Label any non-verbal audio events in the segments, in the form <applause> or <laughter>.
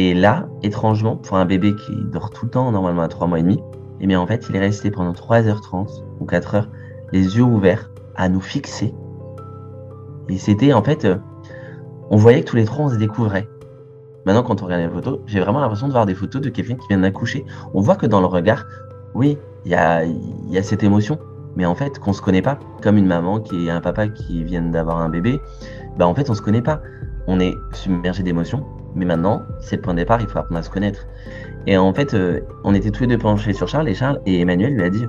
Et là, étrangement, pour un bébé qui dort tout le temps, normalement à 3 mois et demi, eh bien en fait, il est resté pendant 3h30 ou 4 heures, les yeux ouverts, à nous fixer. Et c'était en fait, euh, on voyait que tous les trois, on se découvrait. Maintenant, quand on regarde les photos, j'ai vraiment l'impression de voir des photos de quelqu'un qui vient d'accoucher. On voit que dans le regard, oui, il y a, cette émotion, mais en fait, qu'on se connaît pas. Comme une maman qui est un papa qui vient d'avoir un bébé, bah en fait, on se connaît pas. On est submergé d'émotions, mais maintenant, c'est le point de départ, il faut apprendre à se connaître. Et en fait, euh, on était tous les deux penchés sur Charles et Charles et Emmanuel lui a dit,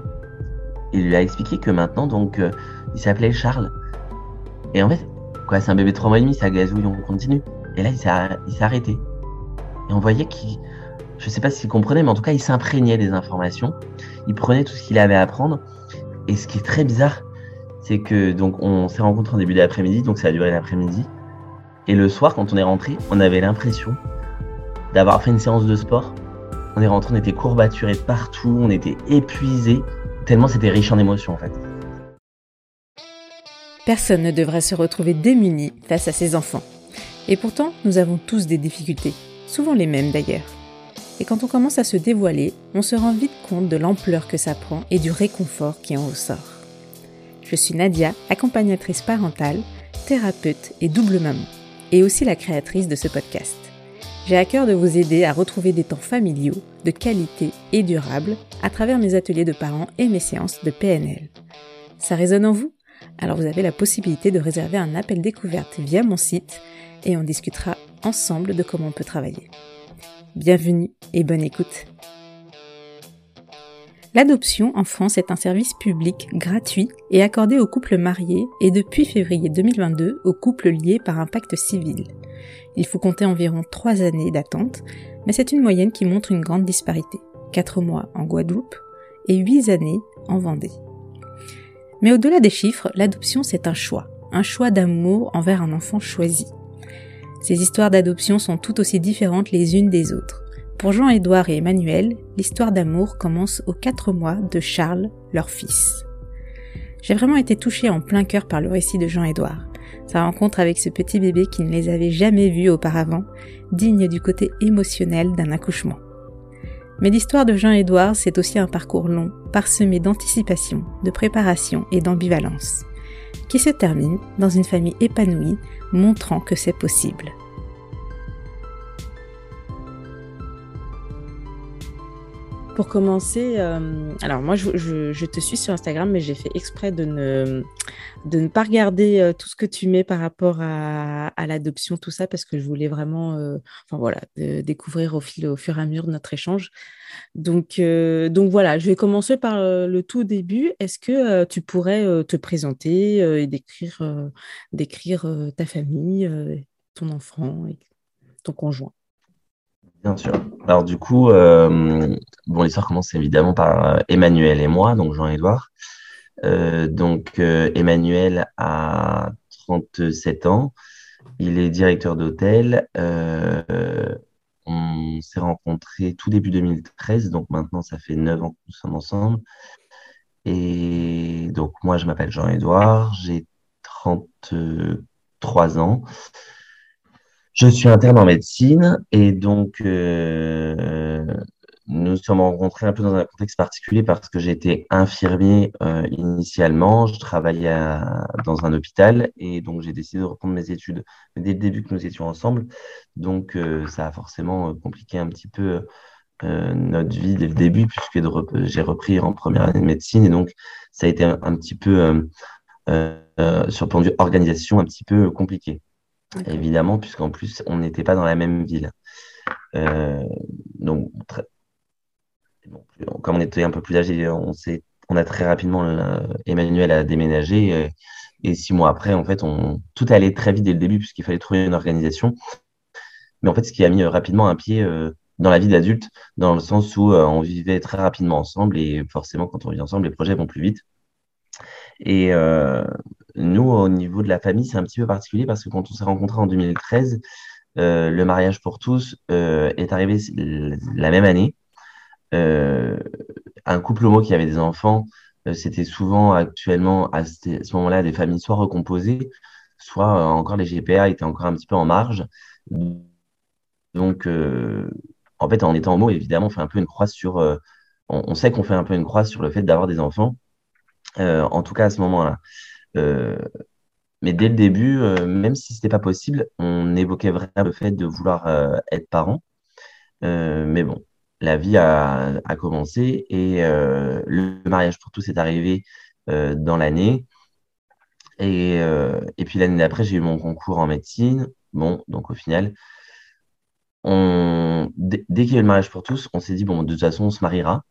il lui a expliqué que maintenant, donc, euh, il s'appelait Charles. Et en fait, quoi, c'est un bébé de 3 mois et demi, ça gazouille, on continue. Et là, il s'est arrêté. Et on voyait qu'il, je sais pas s'il comprenait, mais en tout cas, il s'imprégnait des informations. Il prenait tout ce qu'il avait à apprendre. Et ce qui est très bizarre, c'est que donc on s'est rencontrés en début d'après-midi, donc ça a duré l'après-midi. Et le soir, quand on est rentré, on avait l'impression d'avoir fait une séance de sport. On est rentré, on était courbaturé partout, on était épuisé, tellement c'était riche en émotions en fait. Personne ne devrait se retrouver démuni face à ses enfants. Et pourtant, nous avons tous des difficultés, souvent les mêmes d'ailleurs. Et quand on commence à se dévoiler, on se rend vite compte de l'ampleur que ça prend et du réconfort qui en ressort. Je suis Nadia, accompagnatrice parentale, thérapeute et double maman, et aussi la créatrice de ce podcast. J'ai à cœur de vous aider à retrouver des temps familiaux, de qualité et durables à travers mes ateliers de parents et mes séances de PNL. Ça résonne en vous? Alors vous avez la possibilité de réserver un appel découverte via mon site et on discutera ensemble de comment on peut travailler. Bienvenue et bonne écoute. L'adoption en France est un service public gratuit et accordé aux couples mariés et depuis février 2022 aux couples liés par un pacte civil. Il faut compter environ 3 années d'attente, mais c'est une moyenne qui montre une grande disparité. 4 mois en Guadeloupe et 8 années en Vendée. Mais au-delà des chiffres, l'adoption c'est un choix, un choix d'amour envers un enfant choisi. Ces histoires d'adoption sont tout aussi différentes les unes des autres. Pour Jean-Édouard et Emmanuel, l'histoire d'amour commence aux 4 mois de Charles, leur fils. J'ai vraiment été touchée en plein cœur par le récit de Jean-Édouard. Sa rencontre avec ce petit bébé qui ne les avait jamais vus auparavant, digne du côté émotionnel d'un accouchement. Mais l'histoire de Jean-Édouard, c'est aussi un parcours long, parsemé d'anticipation, de préparation et d'ambivalence, qui se termine dans une famille épanouie, montrant que c'est possible. Pour commencer, euh, alors moi je, te suis sur Instagram, mais j'ai fait exprès de ne, de ne pas regarder euh, tout ce que tu mets par rapport à, l'adoption, tout ça, parce que je voulais vraiment, euh, enfin voilà, découvrir au, fil, au fur et à mesure de notre échange. Donc, donc voilà, je vais commencer par le tout début. Est-ce que tu pourrais te présenter et décrire, décrire ta famille, ton enfant et ton conjoint? Bien sûr. Alors du coup, euh, bon, l'histoire commence évidemment par euh, Emmanuel et moi, donc Jean-Édouard. Euh, donc Emmanuel a 37 ans, il est directeur d'hôtel. on s'est rencontrés tout début 2013, donc maintenant ça fait 9 ans que nous sommes ensemble. Et donc moi je m'appelle Jean-Édouard, j'ai 33 ans. Je suis interne en médecine et donc euh, nous sommes rencontrés un peu dans un contexte particulier parce que j'étais infirmier euh, initialement, je travaillais dans un hôpital et donc j'ai décidé de reprendre mes études dès le début que nous étions ensemble. Donc euh, ça a forcément compliqué un petit peu notre vie dès le début puisque j'ai repris en première année de médecine et donc ça a été un, un petit peu sur le point de organisation un petit peu compliqué. Évidemment, puisqu'en plus, on n'était pas dans la même ville. Euh, donc, comme on était un peu plus âgé, on, on a très rapidement, Emmanuel a déménagé. Euh, et six mois après, en fait, tout allait très vite dès le début, puisqu'il fallait trouver une organisation. Mais en fait, ce qui a mis euh, rapidement un pied dans la vie d'adulte, dans le sens où on vivait très rapidement ensemble. Et forcément, quand on vit ensemble, les projets vont plus vite. Et euh, nous, au niveau de la famille, c'est un petit peu particulier parce que quand on s'est rencontrés en 2013, euh, le mariage pour tous euh, est arrivé la même année. un couple homo qui avait des enfants, c'était souvent actuellement à ce moment-là des familles soit recomposées, soit encore les GPA étaient encore un petit peu en marge. donc, en fait, en étant homo, évidemment, on fait un peu une croix sur. On, sait qu'on fait un peu une croix sur le fait d'avoir des enfants, en tout cas à ce moment-là. mais dès le début, même si ce n'était pas possible, on évoquait vraiment le fait de vouloir être parent. mais bon, la vie a, commencé et le mariage pour tous est arrivé dans l'année. Et, et, puis l'année d'après, j'ai eu mon concours en médecine. Bon, donc au final, on, dès, qu'il y a eu le mariage pour tous, on s'est dit, bon, de toute façon, on se mariera.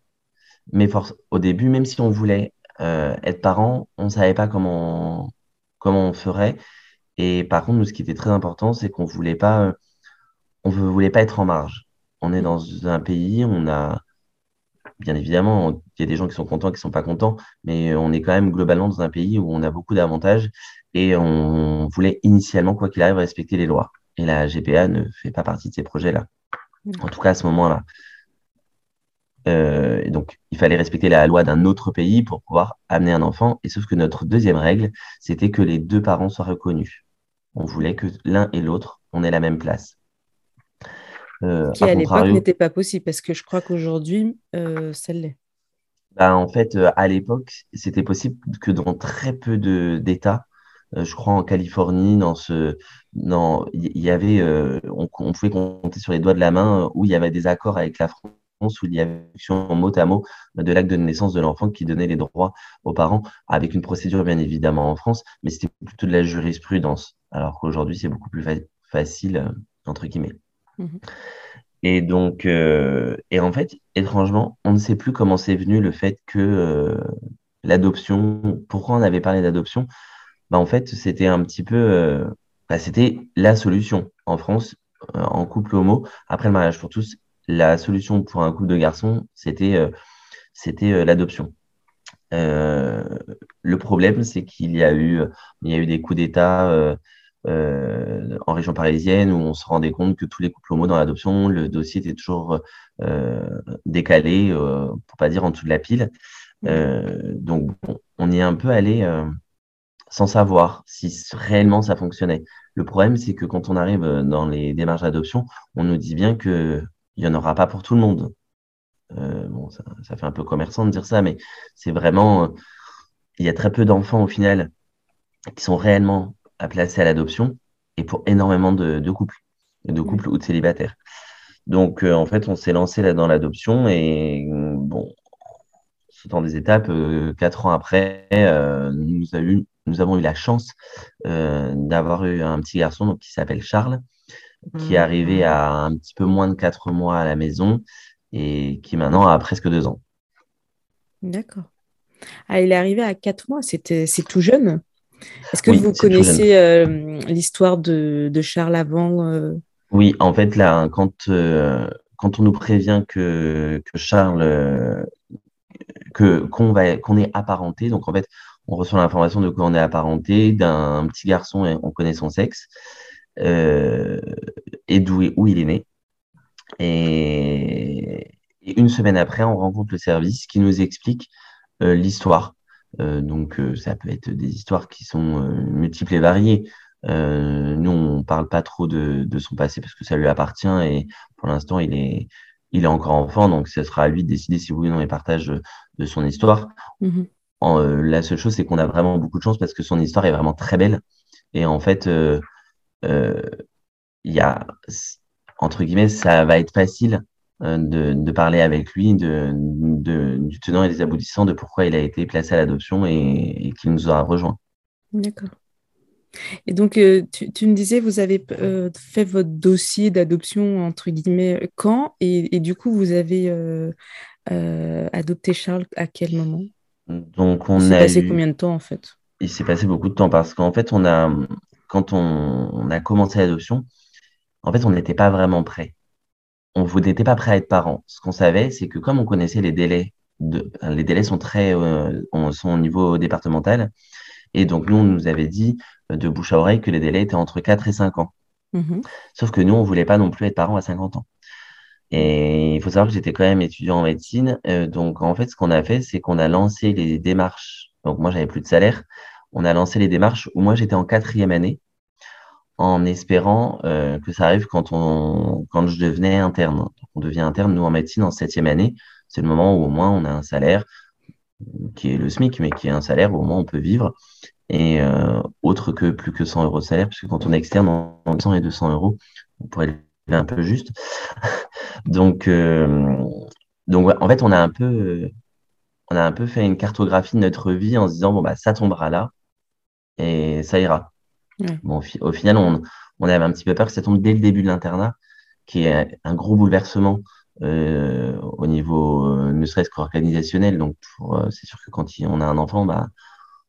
Mais au début, même si on voulait euh, être parents, on ne savait pas comment, comment on ferait. Et par contre, nous, ce qui était très important, c'est qu'on voulait pas, euh, on voulait pas être en marge. On est dans un pays, on a, bien évidemment, il y a des gens qui sont contents, qui ne sont pas contents, mais on est quand même globalement dans un pays où on a beaucoup d'avantages et on voulait initialement, quoi qu'il arrive, respecter les lois. Et la GPA ne fait pas partie de ces projets-là. En tout cas, à ce moment-là. Euh, donc, il fallait respecter la loi d'un autre pays pour pouvoir amener un enfant. Et sauf que notre deuxième règle, c'était que les deux parents soient reconnus. On voulait que l'un et l'autre, on ait la même place. Euh, Qui à, l'époque n'était pas possible, parce que je crois qu'aujourd'hui, euh, ça l'est. Bah, en fait, à l'époque, c'était possible que dans très peu d'États, euh, je crois en Californie, dans ce, dans, il y avait, euh, on, pouvait compter sur les doigts de la main euh, où il y avait des accords avec la France, où il y avait une mot à mot de l'acte de naissance de l'enfant qui donnait les droits aux parents, avec une procédure bien évidemment en France, mais c'était plutôt de la jurisprudence, alors qu'aujourd'hui c'est beaucoup plus facile entre guillemets. Mmh et donc, et en fait, étrangement, on ne sait plus comment c'est venu le fait que l'adoption, pourquoi on avait parlé d'adoption, bah, en fait, c'était un petit peu, euh, bah, c'était la solution. En France, euh, en couple homo, après le mariage pour tous, la solution pour un couple de garçons, c'était euh, c'était l'adoption. le problème, c'est qu'il y a eu, il y a eu des coups d'État en région parisienne où on se rendait compte que tous les couples homo dans l'adoption, le dossier était toujours décalé, pour pas dire en dessous de la pile. Mmh. donc, on y est un peu allé sans savoir si réellement ça fonctionnait. Le problème, c'est que quand on arrive euh, dans les démarches d'adoption, on nous dit bien qu'il n'y en aura pas pour tout le monde. Euh, bon, ça, fait un peu commerçant de dire ça, mais c'est vraiment. Euh, il y a très peu d'enfants au final qui sont réellement à placer à l'adoption et pour énormément de, de couples, de couples ou de célibataires. Donc, en fait, on s'est lancé là dans l'adoption et bon, dans des étapes, quatre ans après, nous, a eu, nous avons eu la chance euh, d'avoir eu un petit garçon donc, qui s'appelle Charles, qui est mmh. arrivé à un petit peu moins de quatre mois à la maison et qui maintenant a presque deux ans. D'accord. Ah, il est arrivé à quatre mois, c'est tout jeune. Est-ce que vous connaissez euh, l'histoire de, Charles avant euh? Oui, en fait, là, quand, quand on nous prévient que, que Charles, que qu'on va qu'on est apparenté, donc en fait, on reçoit l'information de quoi on est apparenté, d'un petit garçon et on connaît son sexe, euh, et d'où où il est né. Et, une semaine après, on rencontre le service qui nous explique euh, l'histoire. Euh, donc, ça peut être des histoires qui sont multiples et variées. nous, on parle pas trop de, son passé parce que ça lui appartient et pour l'instant, il est, il est encore enfant, donc ce sera à lui de décider si oui ou non il partage de son histoire. Mmh euh, la seule chose, c'est qu'on a vraiment beaucoup de chance parce que son histoire est vraiment très belle. Et en fait, euh, euh, il y a, entre guillemets, ça va être facile de, parler avec lui de, du tenant et des aboutissants de pourquoi il a été placé à l'adoption et, qu'il nous aura rejoint. D'accord. Et donc, tu, me disais, vous avez fait votre dossier d'adoption, entre guillemets, quand? Et, et, du coup, vous avez adopté Charles à quel moment? Donc, on Il s'est passé combien de temps en fait? Il s'est passé beaucoup de temps parce qu'en fait, on a, quand on, a commencé l'adoption, en fait, on n'était pas vraiment prêt. On n'était pas prêt à être parent. Ce qu'on savait, c'est que comme on connaissait les délais, de, les délais sont très, euh, sont au niveau départemental, et donc nous, on nous avait dit euh, de bouche à oreille que les délais étaient entre 4 et 5 ans. Mmh Sauf que nous, on voulait pas non plus être parents à 50 ans. Et il faut savoir que j'étais quand même étudiant en médecine. Euh, donc, en fait, ce qu'on a fait, c'est qu'on a lancé les démarches. Donc, moi, j'avais plus de salaire. On a lancé les démarches où moi, j'étais en quatrième année en espérant que ça arrive quand, je devenais interne. On devient interne, nous, en médecine, en septième année. C'est le moment où au moins on a un salaire qui est le SMIC, mais qui est un salaire où au moins on peut vivre. Et autre que plus que 100 euros de salaire, puisque quand on est externe, en 100 et 200 euros, on pourrait un peu juste. <laughs> donc, euh, en fait, on a un peu, on a un peu fait une cartographie de notre vie en se disant bon bah ça tombera là et ça ira. Bon, au, final, on, on, avait un petit peu peur que ça tombe dès le début de l'internat, qui est un gros bouleversement euh, au niveau euh, ne serait-ce qu'organisationnel. Donc, c'est sûr que quand on a un enfant, bah,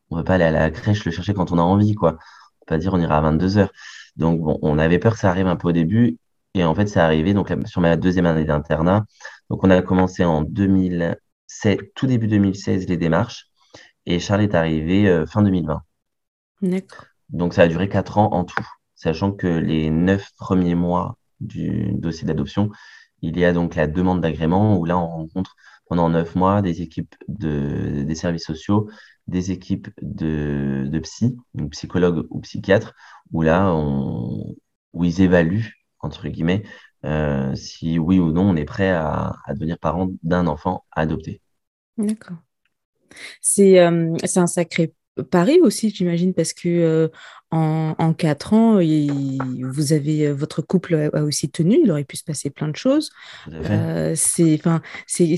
on ne peut pas aller à la crèche le chercher quand on a envie, quoi. On peut pas dire on ira à 22 heures. Donc, bon, on avait peur que ça arrive un peu au début et en fait, c'est arrivé donc, sur ma deuxième année d'internat. Donc, on a commencé en 2007, tout début 2016, les démarches. Et Charles est arrivé euh, fin 2020. Donc, ça a duré quatre ans en tout, sachant que les neuf premiers mois du dossier d'adoption, il y a donc la demande d'agrément où là, on rencontre pendant neuf mois des équipes de, des services sociaux, des équipes de, de psy, psychologues ou psychiatres, où là, on, où ils évaluent entre guillemets, euh, si oui ou non on est prêt à, devenir parent d'un enfant adopté. D'accord. C'est euh, un sacré pari aussi, j'imagine, parce que euh, en, quatre ans, vous avez votre couple a, aussi tenu, il aurait pu se passer plein de choses. c'est, enfin, c'est,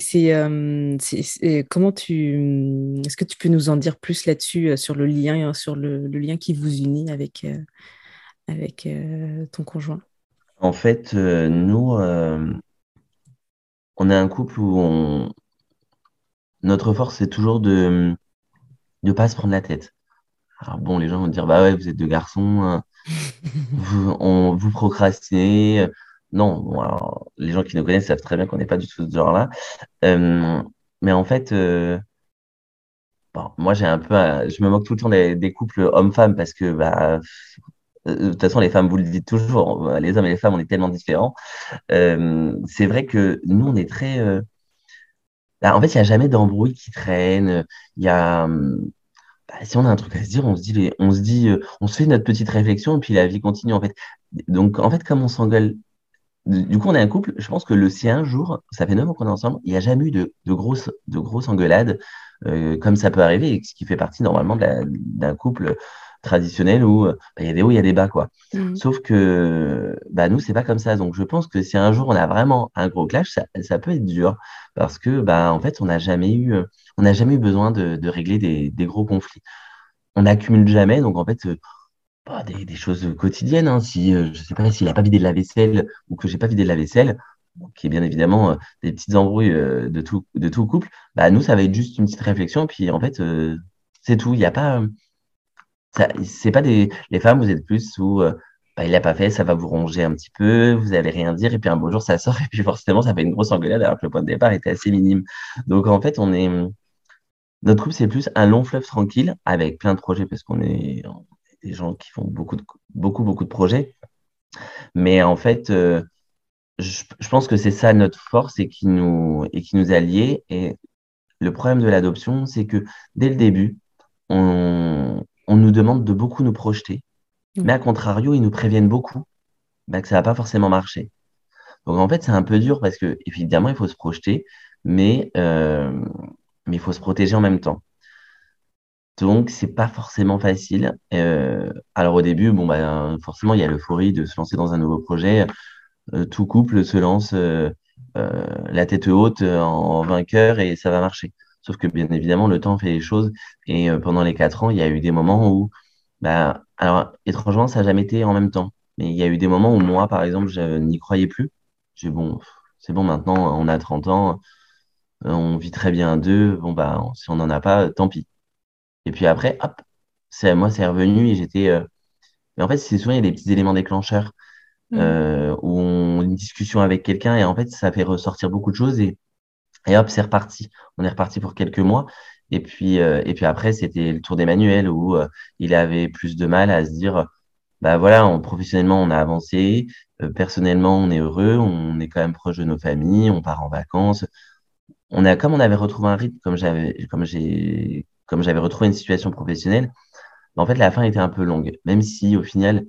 comment tu, est-ce que tu peux nous en dire plus là-dessus sur le lien, sur le, le, lien qui vous unit avec avec ton conjoint? En fait, euh, nous, euh, on est un couple où on... notre force, c'est toujours de ne pas se prendre la tête. Alors bon, les gens vont dire, bah ouais, vous êtes deux garçons, hein. <laughs> vous, on, vous procrastinez. Non, bon, alors, les gens qui nous connaissent savent très bien qu'on n'est pas du tout de ce genre-là. Euh, mais en fait, bon, moi, j'ai un peu, je me moque tout le temps des, couples hommes-femmes parce que bah, euh, de toute façon, les femmes, vous le dites toujours, les hommes et les femmes, on est tellement différents. Euh, c'est vrai que nous, on est très. Euh, bah, en fait, il n'y a jamais d'embrouille qui traîne. Il y a. Bah, si on a un truc à se dire, on se dit, on se dit, on se fait notre petite réflexion et puis la vie continue en fait. Donc, en fait, comme on s'engueule, du coup, on est un couple. Je pense que le si un jour, ça fait neuf ans qu'on est ensemble, il n'y a jamais eu de, de grosses, de grosses engueulades comme ça peut arriver, ce qui fait partie normalement d'un couple traditionnel où euh, bah, il y a des hauts, il y a des bas, quoi. Mmh. Sauf que bah, nous, c'est pas comme ça. Donc, je pense que si un jour on a vraiment un gros clash, ça, ça peut être dur parce que, bah, en fait, on n'a jamais eu, euh, on n'a jamais eu besoin de, de régler des, des, gros conflits. On n'accumule jamais, donc en fait, euh, bah, des, des, choses quotidiennes. Hein. Si, je sais pas, s'il n'a pas vidé de la vaisselle ou que j'ai pas vidé de la vaisselle, qui est bien évidemment des petites embrouilles de tout, de tout couple, bah, nous, ça va être juste une petite réflexion. Puis en fait, c'est tout. Il n'y a pas, c'est pas des les femmes vous êtes plus où euh, bah, il l'a pas fait ça va vous ronger un petit peu vous allez rien dire et puis un beau jour ça sort <laughs> et puis forcément ça fait une grosse engueulade alors que le point de départ était assez minime. Donc en fait on est notre couple c'est plus un long fleuve tranquille avec plein de projets parce qu'on est, des gens qui font beaucoup beaucoup beaucoup de projets. Mais en fait euh, je, je, pense que c'est ça notre force et qui nous et qui nous a liés. Et le problème de l'adoption c'est que dès le début on, on nous demande de beaucoup nous projeter. Mm. Mais à contrario, ils nous préviennent beaucoup bah, que ça va pas forcément marcher. Donc en fait, c'est un peu dur parce que évidemment, il faut se projeter, mais, euh, mais il faut se protéger en même temps. Donc, c'est pas forcément facile. Euh, alors au début, bon, bah, forcément, il y a l'euphorie de se lancer dans un nouveau projet. Euh, tout couple se lance la tête haute en vainqueur et ça va marcher. Sauf que bien évidemment, le temps fait les choses. Et euh, pendant les quatre ans, il y a eu des moments où, bah, alors étrangement, ça n'a jamais été en même temps. Mais il y a eu des moments où moi, par exemple, je n'y croyais plus. J'ai bon, c'est bon, maintenant, on a 30 ans, euh, on vit très bien à deux. Bon, bah, si on n'en a pas, tant pis. Et puis après, hop, c'est, moi, c'est revenu et j'étais. Euh, Mais en fait, c'est souvent, il y a des petits éléments déclencheurs mmh. où on une discussion avec quelqu'un et en fait, ça fait ressortir beaucoup de choses et et hop, c'est reparti. On est reparti pour quelques mois. Et puis, euh, et puis après, c'était le tour d'Emmanuel où euh, il avait plus de mal à se dire, bah voilà, on, professionnellement, on a avancé, euh, personnellement, on est heureux, on est quand même proche de nos familles, on part en vacances. On a, comme on avait retrouvé un rythme, comme j'avais, comme j'ai, comme j'avais retrouvé une situation professionnelle, en fait, la fin était un peu longue. Même si, au final,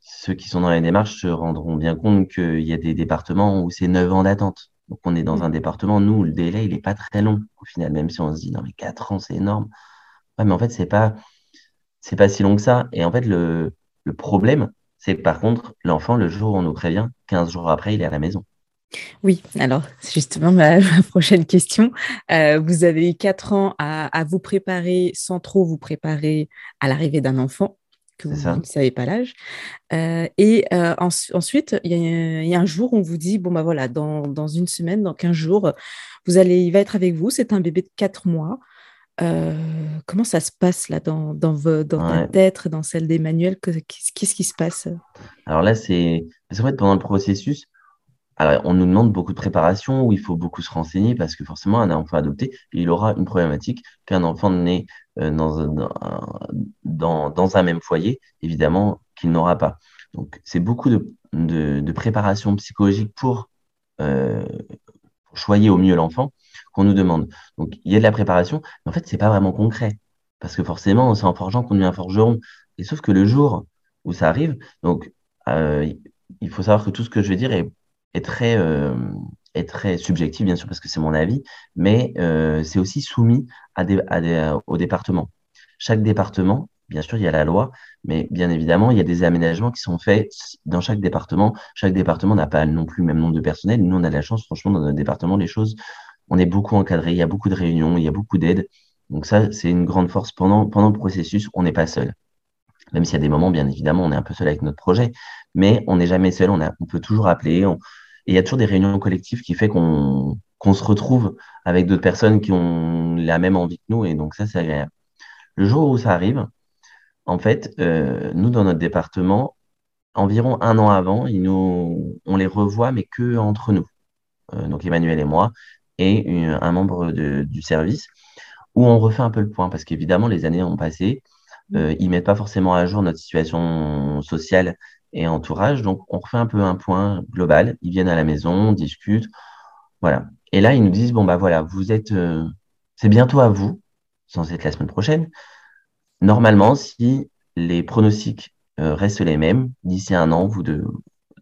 ceux qui sont dans les démarches se rendront bien compte qu'il y a des départements où c'est 9 ans d'attente. Donc, on est dans mm. un département, nous, le délai, il n'est pas très long, au final, même si on se dit, non, mais 4 ans, c'est énorme. Ouais, mais en fait, c'est pas, c'est pas si long que ça. Et en fait, le, le problème, c'est que par contre, l'enfant, le jour où on nous prévient, 15 jours après, il est à la maison. Oui, alors c'est justement ma, <laughs> prochaine question. Euh, vous avez eu 4 ans à, à, vous préparer sans trop vous préparer à l'arrivée d'un enfant que vous ne savez pas l'âge. Euh, et euh, ensuite, il y, a un jour où on vous dit, bon, bah voilà, dans, dans, une semaine, dans 15 jours, vous allez, il va être avec vous, c'est un bébé de 4 mois. Euh, comment ça se passe là dans, dans, dans ta tête, dans celle d'Emmanuel? Qu'est-ce qui se passe? Alors là, c'est en fait pendant le processus, alors, on nous demande beaucoup de préparation, où il faut beaucoup se renseigner, parce que forcément, un enfant adopté, il aura une problématique qu'un enfant né euh, dans, dans, dans, un même foyer, évidemment, qu'il n'aura pas. Donc, c'est beaucoup de, de, préparation psychologique pour, euh, choyer au mieux l'enfant qu'on nous demande. Donc, il y a de la préparation, mais en fait, c'est pas vraiment concret. Parce que forcément, c'est en forgeant qu'on devient un forgeron. Et sauf que le jour où ça arrive, donc, euh, il faut savoir que tout ce que je vais dire est est très, euh, est très subjectif, bien sûr, parce que c'est mon avis, mais euh, c'est aussi soumis à des, à des, au département. Chaque département, bien sûr, il y a la loi, mais bien évidemment, il y a des aménagements qui sont faits dans chaque département. Chaque département n'a pas non plus le même nombre de personnel. Nous, on a la chance, franchement, dans notre département, les choses, on est beaucoup encadré, il y a beaucoup de réunions, il y a beaucoup d'aide. Donc ça, c'est une grande force. Pendant, pendant le processus, on n'est pas seul. Même s'il y a des moments, bien évidemment, on est un peu seul avec notre projet, mais on n'est jamais seul, on, on peut toujours appeler, on, il y a toujours des réunions collectives qui fait qu'on se retrouve avec d'autres personnes qui ont la même envie que nous. Et donc ça, c'est agréable. Le jour où ça arrive, en fait, euh, nous, dans notre département, environ un an avant, ils nous, on les revoit, mais que entre nous. Euh, donc Emmanuel et moi, et un membre du service, où on refait un peu le point, parce qu'évidemment, les années ont passé. Euh, ils mettent pas forcément à jour notre situation sociale et entourage. Donc, on refait un peu un point global. Ils viennent à la maison, on discute. Voilà. Et là, ils nous disent, bon, bah voilà, vous êtes, euh, c'est bientôt à vous, sans être la semaine prochaine. Normalement, si les pronostics euh, restent les mêmes, d'ici un an, vous de,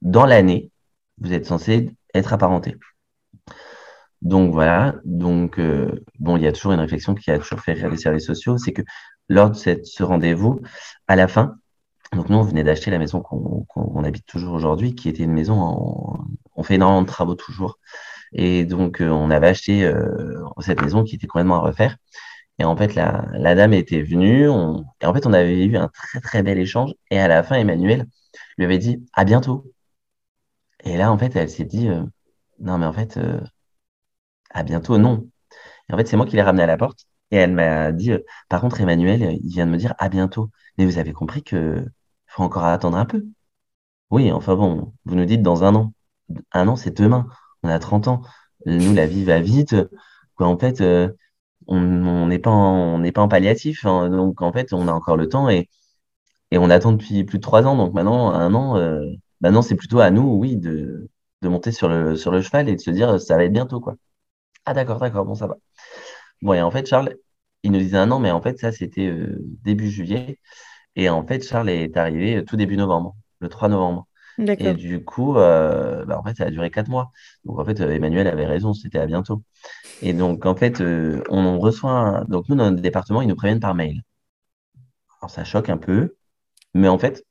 dans l'année, vous êtes censé être apparenté. Donc voilà, donc euh, bon, il y a toujours une réflexion qui a toujours fait rire les services sociaux, c'est que lors de cette, ce rendez-vous, à la fin, donc nous, on venait d'acheter la maison qu'on habite toujours aujourd'hui, qui était une maison, en... on fait énormément de travaux toujours. Et donc, euh, on avait acheté euh, cette maison qui était complètement à refaire. Et en fait, la, dame était venue, et en fait, on avait eu un très très bel échange. Et à la fin, Emmanuel lui avait dit à bientôt. Et là, en fait, elle s'est dit euh, non, mais en fait, à bientôt, non. Et en fait, c'est moi qui l'ai ramené à la porte. Et elle m'a dit par contre, Emmanuel, il vient de me dire à bientôt. Mais vous avez compris que faut encore attendre un peu. Oui, enfin bon, vous nous dites dans un an. Un an, c'est demain. On a 30 ans. Nous, la vie va vite. En fait, euh, on n'est pas, en, palliatif. Hein. donc, en fait, on a encore le temps et, on attend depuis plus de trois ans. Donc, maintenant, un an, euh, maintenant, c'est plutôt à nous, oui, de, monter sur le, sur le cheval et de se dire, ça va être bientôt, quoi. Ah, d'accord, d'accord, bon, ça va. Bon, et en fait, Charles, il nous disait un an, mais en fait, ça, c'était euh, début juillet. Et en fait, Charles est arrivé tout début novembre, le 3 novembre. Et du coup, euh, bah, en fait, ça a duré quatre mois. Donc, en fait, euh, Emmanuel avait raison, c'était à bientôt. Et donc, en fait, euh, on reçoit. Donc, nous, dans notre département, ils nous préviennent par mail. Alors, ça choque un peu. Mais en fait,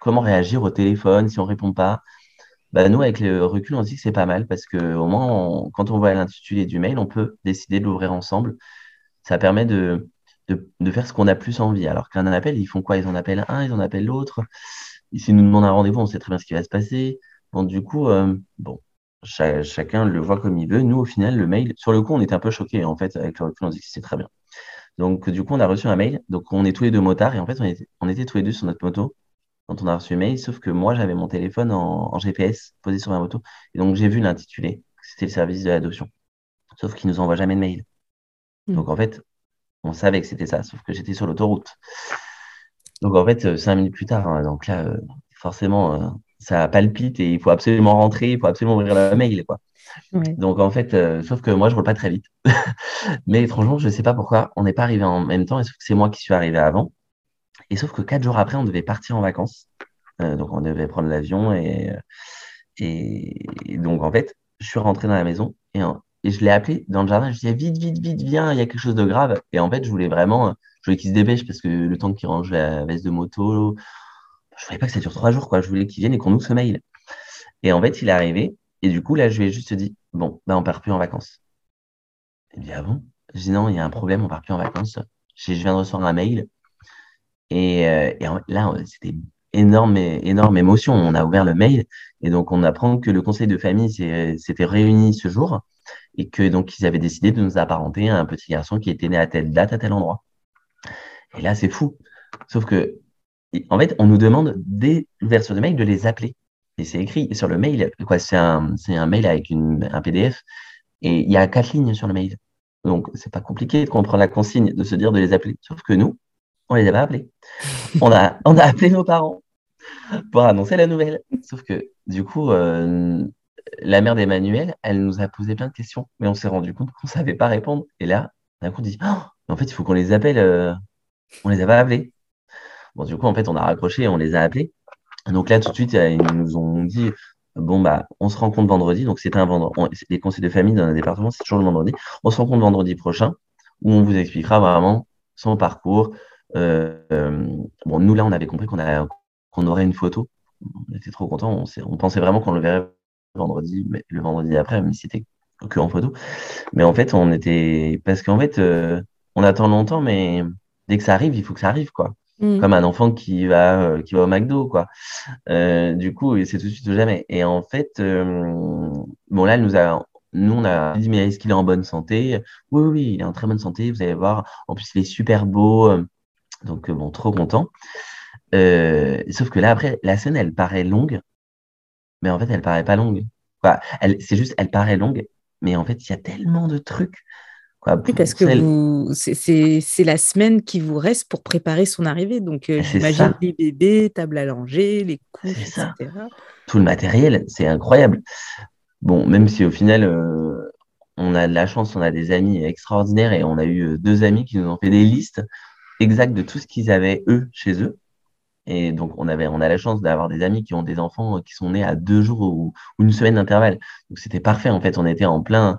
comment réagir au téléphone si on répond pas? Bah, Nous, avec le recul, on se dit que c'est pas mal parce que au moins, quand on voit l'intitulé du mail, on peut décider de l'ouvrir ensemble. Ça permet de, de, faire ce qu'on a plus envie. Alors qu'un appel, ils font quoi? Ils en appellent un, ils en appellent l'autre. S'ils nous demandent un rendez-vous, on sait très bien ce qui va se passer. Bon, du coup, euh, bon, chacun le voit comme il veut. Nous, au final, le mail, sur le coup, on était un peu choqués, en fait, avec le recul, on dit que c'est très bien. Donc, du coup, on a reçu un mail. Donc, on est tous les deux motards et en fait, on était, on était tous les deux sur notre moto quand on a reçu le mail, sauf que moi, j'avais mon téléphone en, GPS posé sur ma moto. Et donc, j'ai vu l'intitulé, c'était le service de l'adoption. Sauf qu'il nous envoie jamais de mail. Hmm. Donc, en fait, on savait que c'était ça, sauf que j'étais sur l'autoroute. Donc en fait, euh, cinq minutes plus tard, hein, donc là, euh, forcément, euh, ça palpite et il faut absolument rentrer, il faut absolument ouvrir la mail, quoi. Donc en fait, sauf que moi, je roule pas très vite. <laughs> Mais étrangement, je ne sais pas pourquoi on n'est pas arrivé en même temps, et sauf que c'est moi qui suis arrivé avant. Et sauf que quatre jours après, on devait partir en vacances. donc, on devait prendre l'avion. Et, et, donc, en fait, je suis rentré dans la maison et, et je l'ai appelé dans le jardin. Je lui ai dit, vite, vite, vite, viens, il y a quelque chose de grave. Et en fait, je voulais vraiment, je voulais qu'il se dépêche parce que le temps qu'il range la veste de moto, je voulais pas que ça dure trois jours, quoi. Je voulais qu'il vienne et qu'on ouvre ce mail. Et en fait, il est arrivé. Et du coup, là, je lui ai juste dit, bon, bah, on part plus en vacances. Il dit, ah bon? Je dis, non, il y a un problème, on part plus en vacances. Je, viens de recevoir un mail. Et, euh, là, c'était énorme, énorme émotion. On a ouvert le mail et donc on apprend que le conseil de famille s'était réuni ce jour et que donc ils avaient décidé de nous apparenter à un petit garçon qui était né à telle date, à tel endroit. Et là, c'est fou. Sauf que, en fait, on nous demande dès l'ouverture de mail de les appeler. Et c'est écrit sur le mail, quoi, c'est un, un mail avec un PDF et il y a quatre lignes sur le mail. Donc, c'est pas compliqué de comprendre la consigne, de se dire de les appeler. Sauf que nous, on les a pas appelés. On a, on a appelé nos parents pour annoncer la nouvelle. Sauf que, du coup, euh, la mère d'Emmanuel, elle nous a posé plein de questions, mais on s'est rendu compte qu'on savait pas répondre. Et là, d'un coup, on dit, oh, en fait, il faut qu'on les appelle. Euh, on les a pas appelés. Bon, du coup, en fait, on a raccroché et on les a appelés. Donc là, tout de suite, ils nous ont dit, bon, bah, on se rencontre vendredi. Donc, c'était un vendredi. Les conseils de famille dans un département, c'est toujours le vendredi. On se rencontre vendredi prochain où on vous expliquera vraiment son parcours. Euh, euh, bon, nous, là, on avait compris qu'on aurait une photo. On était trop contents. On, on pensait vraiment qu'on le verrait vendredi, mais le vendredi après, mais c'était que en photo. Mais en fait, on était. Parce qu'en fait, euh, on attend longtemps, mais dès que ça arrive, il faut que ça arrive, quoi. Mm. Comme un enfant qui va, euh, qui va au McDo, quoi. Euh, du coup, c'est tout de suite ou jamais. Et en fait, bon, là, nous a. Nous, on a dit, mais est-ce qu'il est en bonne santé? Oui, oui, il est en très bonne santé, vous allez voir. En plus, il est super beau. Donc, bon, trop content. sauf que là, après, la scène, elle paraît longue mais en fait, elle paraît pas longue. elle, c'est juste, elle paraît longue, mais en fait, il y a tellement de trucs. Quoi, oui, parce que vous, c'est, la semaine qui vous reste pour préparer son arrivée. Donc, euh, j'imagine les bébés, table à langer, les couches, etc. Tout le matériel, c'est incroyable. Bon, même si au final, euh, on a de la chance, on a des amis extraordinaires et on a eu euh, deux amis qui nous ont fait des listes exactes de tout ce qu'ils avaient, eux, chez eux. Et donc, on avait, on a la chance d'avoir des amis qui ont des enfants qui sont nés à deux jours ou, une semaine d'intervalle. Donc, c'était parfait. En fait, on était en plein,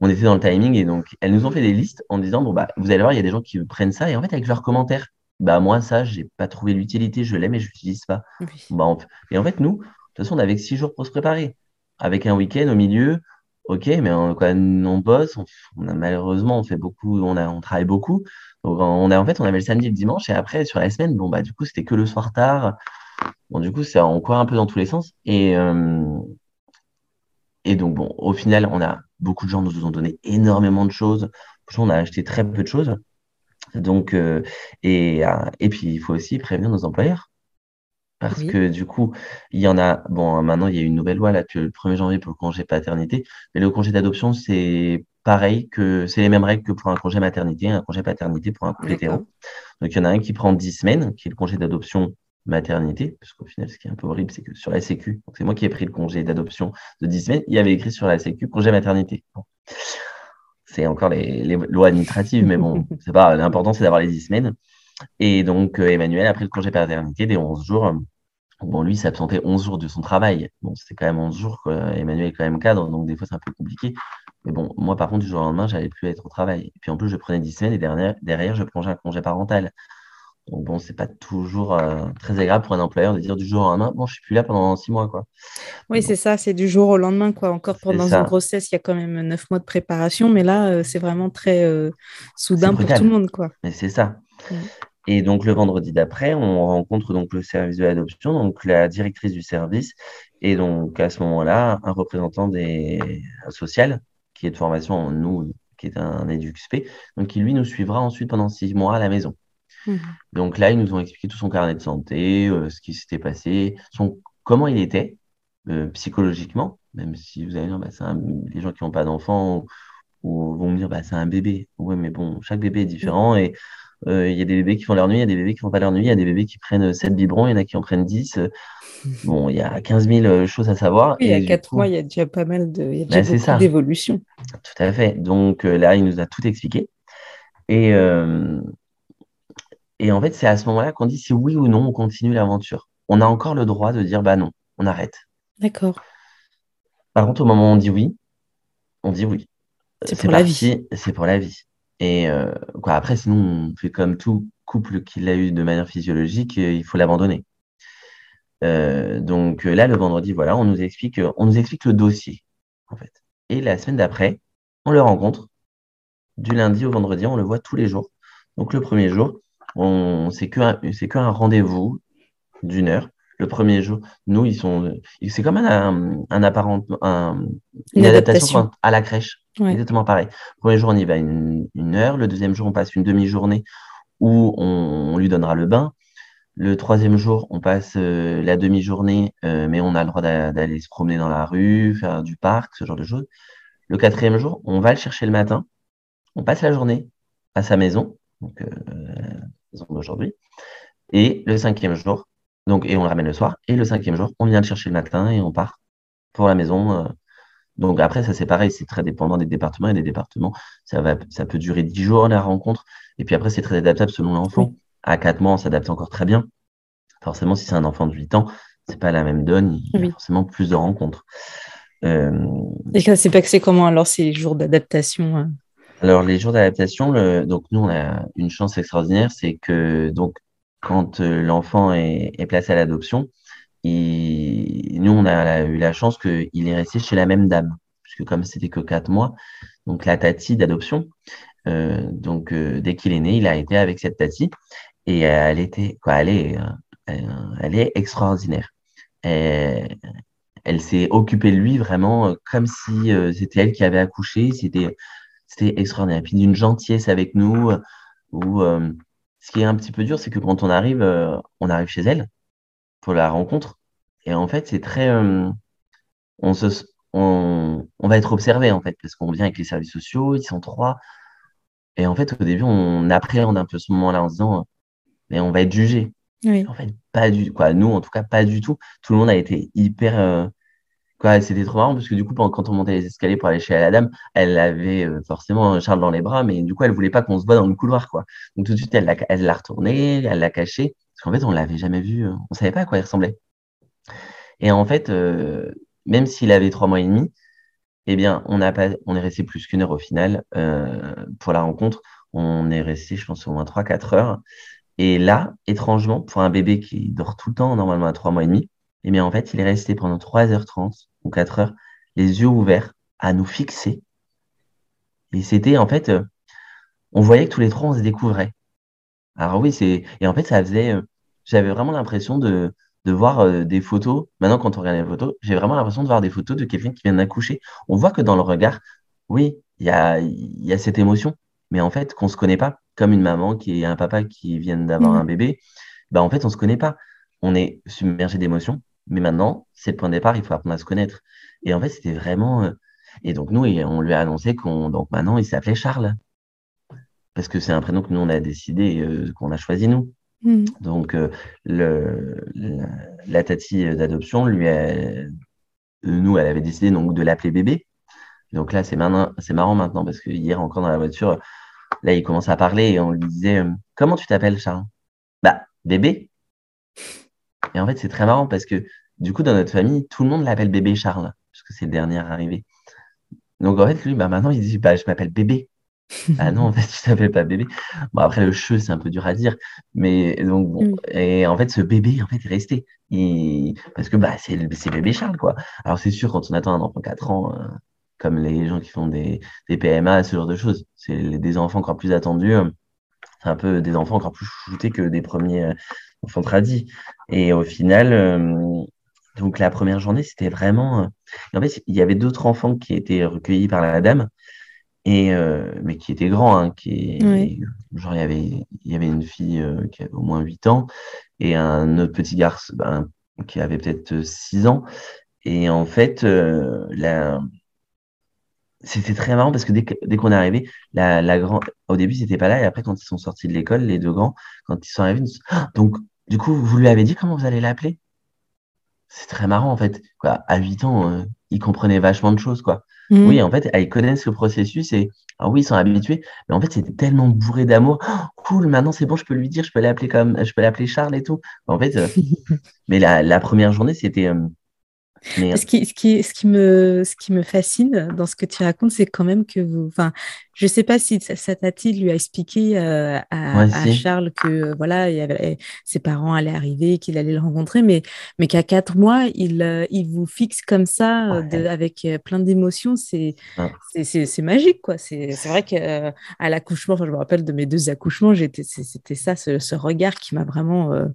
on était dans le timing. Et donc, elles nous ont fait des listes en disant, bon, bah, vous allez voir, il y a des gens qui prennent ça. Et en fait, avec leurs commentaires, bah, moi, ça, j'ai pas trouvé l'utilité. Je l'aime et je l'utilise pas. Bah, Et en fait, nous, de toute façon, on avait six jours pour se préparer. Avec un week-end au milieu. Ok, mais on, quoi, on bosse, on, a, malheureusement, on fait beaucoup, on, a, on travaille beaucoup. Donc, on a, en fait, on avait le samedi et le dimanche, et après, sur la semaine, bon, bah, du coup, c'était que le soir tard. Bon, du coup, ça, on court un peu dans tous les sens. Et, euh, et donc, bon, au final, on a, beaucoup de gens nous ont donné énormément de choses. On a acheté très peu de choses. Donc, euh, et, euh, et puis, il faut aussi prévenir nos employeurs. Parce que du coup, il y en a, bon, maintenant, il y a une nouvelle loi là, le 1er janvier pour le congé paternité, mais le congé d'adoption, c'est pareil que c'est les mêmes règles que pour un congé maternité, un congé paternité pour un couple hétéro. Donc il y en a un qui prend 10 semaines, qui est le congé d'adoption maternité, parce qu'au final, ce qui est un peu horrible, c'est que sur la Sécu, c'est moi qui ai pris le congé d'adoption de 10 semaines, il y avait écrit sur la Sécu congé maternité. C'est encore les, lois administratives, mais bon, <laughs> c'est pas l'important, c'est d'avoir les 10 semaines. Et donc, euh, Emmanuel a pris le congé paternité des 11 jours. Bon, lui, s'absentait 11 jours de son travail. Bon, c'était quand même 11 jours. Emmanuel est quand même cadre, donc des fois, c'est un peu compliqué. Mais bon, moi, par contre, du jour au lendemain, j'allais plus être au travail. Et puis en plus, je prenais 10 semaines et derrière, derrière je plongeais un congé parental. Donc bon, c'est pas toujours euh, très agréable pour un employeur de dire du jour au lendemain, bon, je suis plus là pendant 6 mois, quoi. Oui, c'est ça, c'est du jour au lendemain, quoi. Encore pendant une grossesse, il y a quand même 9 mois de préparation, mais là, euh, c'est vraiment très euh, soudain pour tout le monde, quoi. Mais c'est ça. Mm. Et donc le vendredi d'après, on rencontre donc le service de l'adoption, donc la directrice du service, et donc à ce moment-là, un représentant des social qui est de formation, nous, qui est un EduxP, donc qui lui nous suivra ensuite pendant six mois à la maison. Mhm. Donc là, ils nous ont expliqué tout son carnet de santé, euh, ce qui s'était passé, son, comment il était euh, psychologiquement, même si vous allez dire, bah, les gens qui n'ont pas d'enfants ou, vont me dire, bah, c'est un bébé. Oui, mais bon, chaque bébé est différent et euh, il y a des bébés qui font leur nuit, il y a des bébés qui font pas leur nuit, il y a des bébés qui prennent 7 biberons, il y en a qui en prennent 10. Bon, il y a 15 000 euh, choses à savoir. il y a 4 mois, il y a déjà pas mal de, d'évolution. Tout à fait. Donc euh, là, il nous a tout expliqué. Et, et en fait, c'est à ce moment-là qu'on dit si oui ou non on continue l'aventure. on a encore le droit de dire bah non, on arrête. D'accord. Par contre, au moment où on dit oui, on dit oui. C'est pour la vie. C'est pour la vie. Et euh, quoi, après, sinon, on fait comme tout couple qui l'a eu de manière physiologique, euh, il faut l'abandonner. Euh, donc là, le vendredi, voilà, on nous explique, on nous explique le dossier, en fait. Et la semaine d'après, on le rencontre. Du lundi au vendredi, on le voit tous les jours. Donc le premier jour, on c'est que c'est qu'un rendez-vous d'une heure. Le premier jour, nous, ils sont, c'est comme un, un apparent, une, adaptation, à la crèche. Exactement pareil. Le premier jour, on y va une, heure. Le deuxième jour, on passe une demi-journée où on, lui donnera le bain. Le troisième jour, on passe euh, la demi-journée, euh, mais on a le droit d'aller se promener dans la rue, faire du parc, ce genre de choses. Le quatrième jour, on va le chercher le matin. On passe la journée à sa maison, donc euh, maison d'aujourd'hui. Et le cinquième jour, donc, et on le ramène le soir. Et le cinquième jour, on vient le chercher le matin et on part pour la maison. Euh. Donc après, ça c'est pareil, c'est très dépendant des départements et des départements. Ça, va, ça peut durer dix jours la rencontre. Et puis après, c'est très adaptable selon l'enfant. À quatre mois, on s'adapte encore très bien. Forcément, si c'est un enfant de 8 ans, c'est pas la même donne. Il y a forcément plus de rencontres. Euh... Et là, c'est pas que c'est comment alors ces jours d'adaptation hein Alors les jours d'adaptation, le... donc nous on a une chance extraordinaire, c'est que donc quand euh, l'enfant est, placé à l'adoption, nous, on a eu la chance qu'il est resté chez la même dame, puisque comme c'était que quatre mois, donc la tati d'adoption, euh, donc euh, dès qu'il est né, il a été avec cette tati, et elle était, quoi, elle est, elle est extraordinaire. elle s'est occupée de lui vraiment comme si c'était elle qui avait accouché, c'était extraordinaire. Puis d'une gentillesse avec nous, où ce qui est un petit peu dur, c'est que quand on arrive, euh, on arrive chez elle pour la rencontre. Et en fait, c'est très. Euh, on, se, on, on, va être observé, en fait, parce qu'on vient avec les services sociaux, ils sont trois. Et en fait, au début, on appréhende un peu ce moment-là en se disant, mais on va être jugé. En fait, pas du quoi. Nous, en tout cas, pas du tout. Tout le monde a été hyper. Euh, c'était trop marrant parce que du coup, quand on montait les escaliers pour aller chez la dame, elle avait euh, forcément Charles dans les bras, mais du coup, elle voulait pas qu'on se voit dans le couloir, quoi. Donc tout de suite, elle l'a, elle retourné, elle l'a caché, parce qu'en fait, on l'avait jamais vu, euh, on savait pas à quoi il ressemblait. Et en fait, euh, même s'il avait trois mois et demi, eh bien, on n'a pas, on est resté plus qu'une heure au final pour la rencontre. On est resté, je pense, au moins trois, quatre heures. Et là, étrangement, pour un bébé qui dort tout le temps, normalement à trois mois et demi, bien, en fait, il est resté pendant 3h30 ou 4 heures, les yeux ouverts, à nous fixer. Et c'était, en fait, euh, on voyait que tous les trois, on se découvrait. Alors oui, c'est, et en fait, ça faisait, euh, j'avais vraiment l'impression de, de voir euh, des photos. Maintenant, quand on regarde les photos, j'ai vraiment l'impression de voir des photos de quelqu'un qui vient d'accoucher. On voit que dans le regard, oui, il y a, y a cette émotion, mais en fait, qu'on se connaît pas, comme une maman qui est un papa qui vient d'avoir mmh. un bébé, bah en fait, on se connaît pas. On est submergé d'émotions, mais maintenant, c'est le point de départ, il faut apprendre à se connaître. Et en fait, c'était vraiment. Euh, et donc, nous, on lui a annoncé qu'on. Donc, maintenant, il s'appelait Charles. Parce que c'est un prénom que nous, on a décidé, euh, qu'on a choisi, nous. Mmh. Donc, euh, le, la, tati d'adoption, lui, a, nous, elle avait décidé donc, de l'appeler bébé. Donc là, c'est marrant maintenant parce que hier, encore dans la voiture, là, il commence à parler et on lui disait Comment tu t'appelles, Charles? Bah, bébé. Et en fait, c'est très marrant parce que du coup, dans notre famille, tout le monde l'appelle bébé Charles, parce que c'est le dernier arrivé. Donc en fait, lui, bah, maintenant, il dit bah, Je m'appelle bébé. <laughs> ah non, en fait, tu t'appelles pas bébé. Bon, après, le che, c'est un peu dur à dire. Mais donc, bon. Mm. Et en fait, ce bébé, en fait, est resté. Parce que bah, c'est bébé Charles, quoi. Alors, c'est sûr, quand on attend un enfant 4 ans, euh, comme les gens qui font des, des PMA, ce genre de choses, c'est des enfants encore plus attendus. c'est un peu des enfants encore plus chouchoutés que des premiers euh, enfants tradis. Et au final, euh, donc la première journée, c'était vraiment. Euh, en fait, il y avait d'autres enfants qui étaient recueillis par la dame, et, euh, mais qui étaient grands. Hein, qui, Genre, il y, avait, il y avait une fille qui avait au moins 8 ans, et un autre petit garçon ben, qui avait peut-être 6 ans. Et en fait, la, c'était très marrant parce que dès, dès qu'on est arrivé, la, la grand... au début, c'était pas là. Et après, quand ils sont sortis de l'école, les deux grands, quand ils sont arrivés, ah, donc, du coup, vous lui avez dit comment vous allez l'appeler? C'est très marrant, en fait. Quoi, à 8 ans, euh, ils comprenaient vachement de choses, quoi. Mm. Oui, en fait, ils connaissent le processus et ah oui, ils sont habitués, mais en fait, c'était tellement bourré d'amour. Oh, cool, maintenant c'est bon, je peux lui dire, je peux l'appeler comme, je peux l'appeler Charles et tout. En fait, euh, <laughs> mais la, la première journée, c'était. euh, mais Ce qui, ce, qui, ce, qui me, ce qui me fascine dans ce que tu racontes, c'est quand même que vous. Enfin, je ne sais pas si sa sa tati lui a expliqué euh, à, ouais, à si. Charles que euh, voilà, il y avait- ses parents allaient arriver, qu'il allait le rencontrer, mais, mais qu'à quatre mois, il, euh, il vous fixe comme ça, euh, de- avec euh, plein d'émotions. C'est magique, quoi. C'est vrai qu'à l'accouchement, je me rappelle de mes deux accouchements, c'était ça, ce, ce regard qui m'a vraiment euh,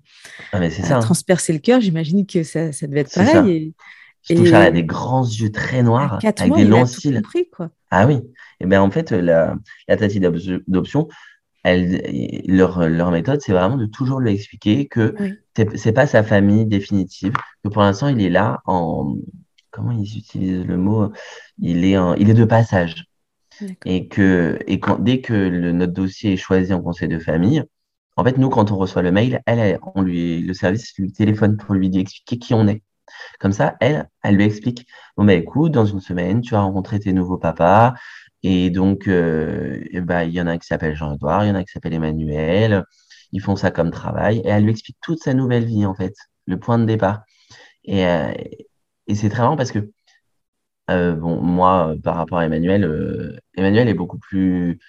Ah, euh, hein. transpercé le cœur. J'imagine que ça, ça devait être pareil. Ça. Et, Surtout, Charles a des grands yeux très noirs avec mois, des longs cils. compris, quoi. Ah oui. Et ben en fait, la, la tati elle, leur, leur méthode, c'est vraiment de toujours lui expliquer que Oui, c'est c'est pas sa famille définitive, que pour l'instant, il est là en, comment ils utilisent le mot? Il est en, il est de passage. Et que, et quand, dès que le, notre dossier est choisi en conseil de famille, en fait, nous, quand on reçoit le mail, elle, elle- on lui, le service lui téléphone pour lui expliquer qui on est. Comme ça, elle, elle lui explique, bon, bah, écoute, dans une semaine, tu vas rencontrer tes nouveaux papas. Et donc, euh, ben, il y en a qui s'appelle Jean-Edouard, il y en a qui s'appelle Emmanuel. Ils font ça comme travail. Et elle lui explique toute sa nouvelle vie, en fait, le point de départ. Et, euh, et c'est très marrant parce que, euh, bon, moi, euh, par rapport à Emmanuel, Emmanuel est beaucoup plus,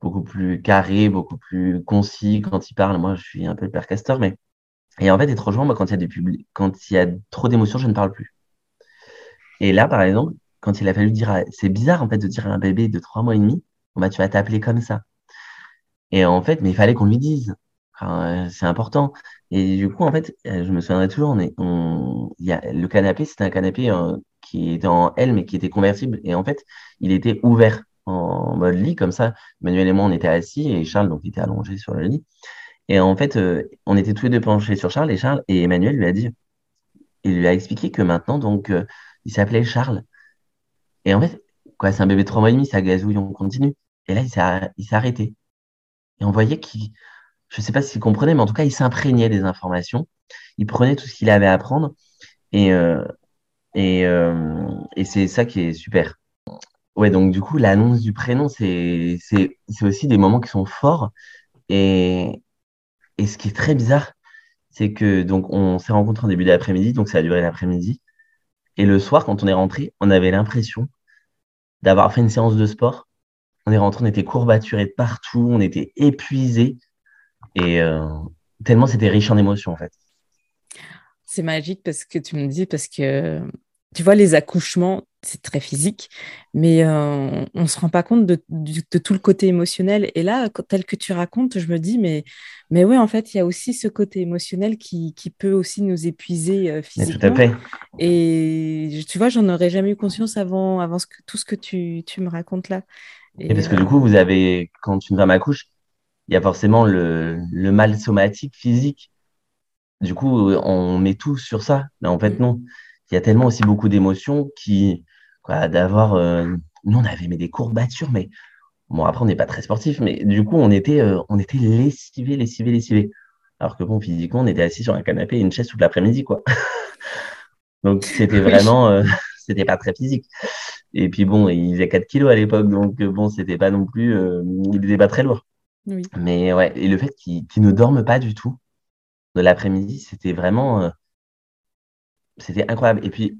beaucoup plus carré, beaucoup plus concis quand il parle. Moi, je suis un peu le père Castor, mais et en fait, étrangement, moi, quand il y a trop d'émotions, je ne parle plus. Et là, par exemple, quand il a fallu dire, c'est bizarre en fait de dire à un bébé de trois mois et demi, bah, tu vas t'appeler comme ça. Et en fait, mais il fallait qu'on lui dise. Euh, c'est important. Et du coup, en fait, euh, je me souviendrai toujours, il y a, le canapé, c'était un canapé euh, qui était en L, mais qui était convertible. Et en fait, il était ouvert en mode lit, comme ça. Emmanuel et moi, on était assis, et Charles, donc, il était allongé sur le lit. Et en fait, euh, on était tous les deux penchés sur Charles, et Charles, et Emmanuel lui a dit, il lui a expliqué que maintenant, donc, euh, il s'appelait Charles. Et en fait, quoi, c'est un bébé de trois mois et demi, ça gazouille, on continue. Et là, il s'est, arrêté. Et on voyait qu'il, je sais pas s'il comprenait, mais en tout cas, il s'imprégnait des informations. Il prenait tout ce qu'il avait à apprendre. Et, euh, et, et c'est ça qui est super. Ouais, donc du coup, l'annonce du prénom, c'est aussi des moments qui sont forts. Et, et ce qui est très bizarre, c'est que donc on s'est rencontrés en début d'après-midi, donc ça a duré l'après-midi. Et le soir, quand on est rentré, on avait l'impression d'avoir fait une séance de sport. On est rentré, on était courbaturés de partout, on était épuisés. Et euh, tellement c'était riche en émotions, en fait. C'est magique parce que tu me dis, parce que tu vois, les accouchements, c'est très physique, mais euh, on ne se rend pas compte de, tout le côté émotionnel. Et là, tel que tu racontes, je me dis, mais, mais oui, en fait, il y a aussi ce côté émotionnel qui, qui peut aussi nous épuiser euh, Mais tout à physiquement. fait. Et tu vois, j'en aurais jamais eu conscience avant, avant ce que, tout ce que tu, tu me racontes là. Et Et parce que euh, du coup, vous avez, quand une femme accouche, il y a forcément le, le mal somatique, physique. Du coup, on met tout sur ça. Mais en fait, mm, non. Il y a tellement aussi beaucoup d'émotions qui, d'avoir, euh, nous, on avait mais des courbatures, mais bon, après, on n'est pas très sportif, mais du coup, on était, euh, on était lessivés, lessivés, lessivés. Alors que bon, physiquement, on était assis sur un canapé et une chaise toute l'après-midi, quoi. <laughs> Donc, c'était vraiment, euh, <laughs> c'était pas très physique. Et puis bon, il faisait 4 kilos à l'époque, donc euh, bon, c'était pas non plus, euh, il était pas très lourd. oui. Mais ouais, et le fait qu'il qu'il ne dorme pas du tout de l'après-midi, c'était vraiment, euh, c'était incroyable. Et puis,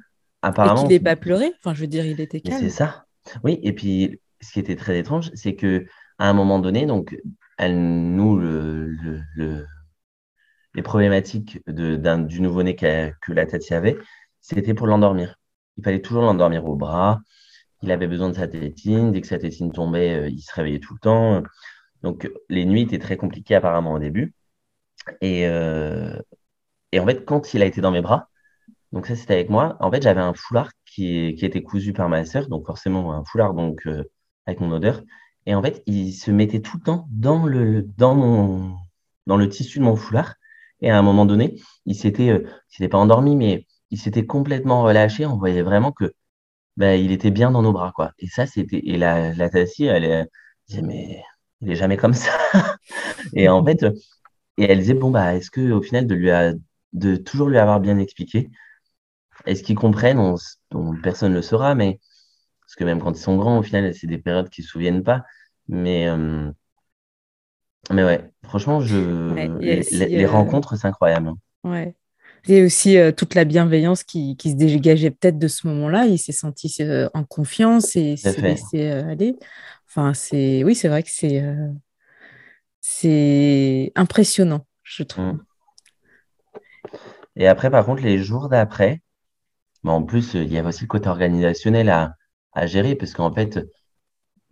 Et apparemment, qu'il n'ait pas pleuré, enfin, je veux dire, il était mais c'est calme. ça. Oui, et puis, ce qui était très étrange, c'est que à un moment donné, donc, elle nous, le, le, le- les problématiques de, d'un, du nouveau-né que la Tati avait, c'était pour l'endormir. Il fallait toujours l'endormir au bras. Il avait besoin de sa tétine. Dès que sa tétine tombait, euh, il se réveillait tout le temps. Donc, les nuits étaient très compliquées apparemment au début. Et, euh, et en fait, quand il a été dans mes bras, donc ça c'était avec moi, en fait, j'avais un foulard qui, était cousu par ma sœur, donc forcément un foulard donc euh, avec mon odeur. Et en fait, il se mettait tout le temps dans le, dans le tissu de mon foulard. Et à un moment donné, il s'était, euh, s'était pas endormi, mais il s'était complètement relâché. On voyait vraiment que ben, il était bien dans nos bras, quoi. Et ça, c'était. Et la, la Tassie, elle, disait, mais il est jamais comme ça. <laughs> Et en fait, et elle disait, bon, bah, est-ce que au final, de lui de toujours lui avoir bien expliqué, est-ce qu'ils comprennent? Personne ne le saura, mais parce que même quand ils sont grands, au final, c'est des périodes qu'ils ne se souviennent pas. Mais, euh, mais ouais, franchement, je... les, euh, rencontres, c'est incroyable. Ouais. Il y a aussi euh, toute la bienveillance qui, qui se dégageait peut-être de ce moment-là. Il s'est senti en confiance et s'est laissé aller. Enfin, c'est oui, c'est vrai que c'est c'est impressionnant, je trouve. Mm. Et après, par contre, les jours d'après, bah, en plus, il y avait aussi le côté organisationnel à, gérer, parce qu'en fait,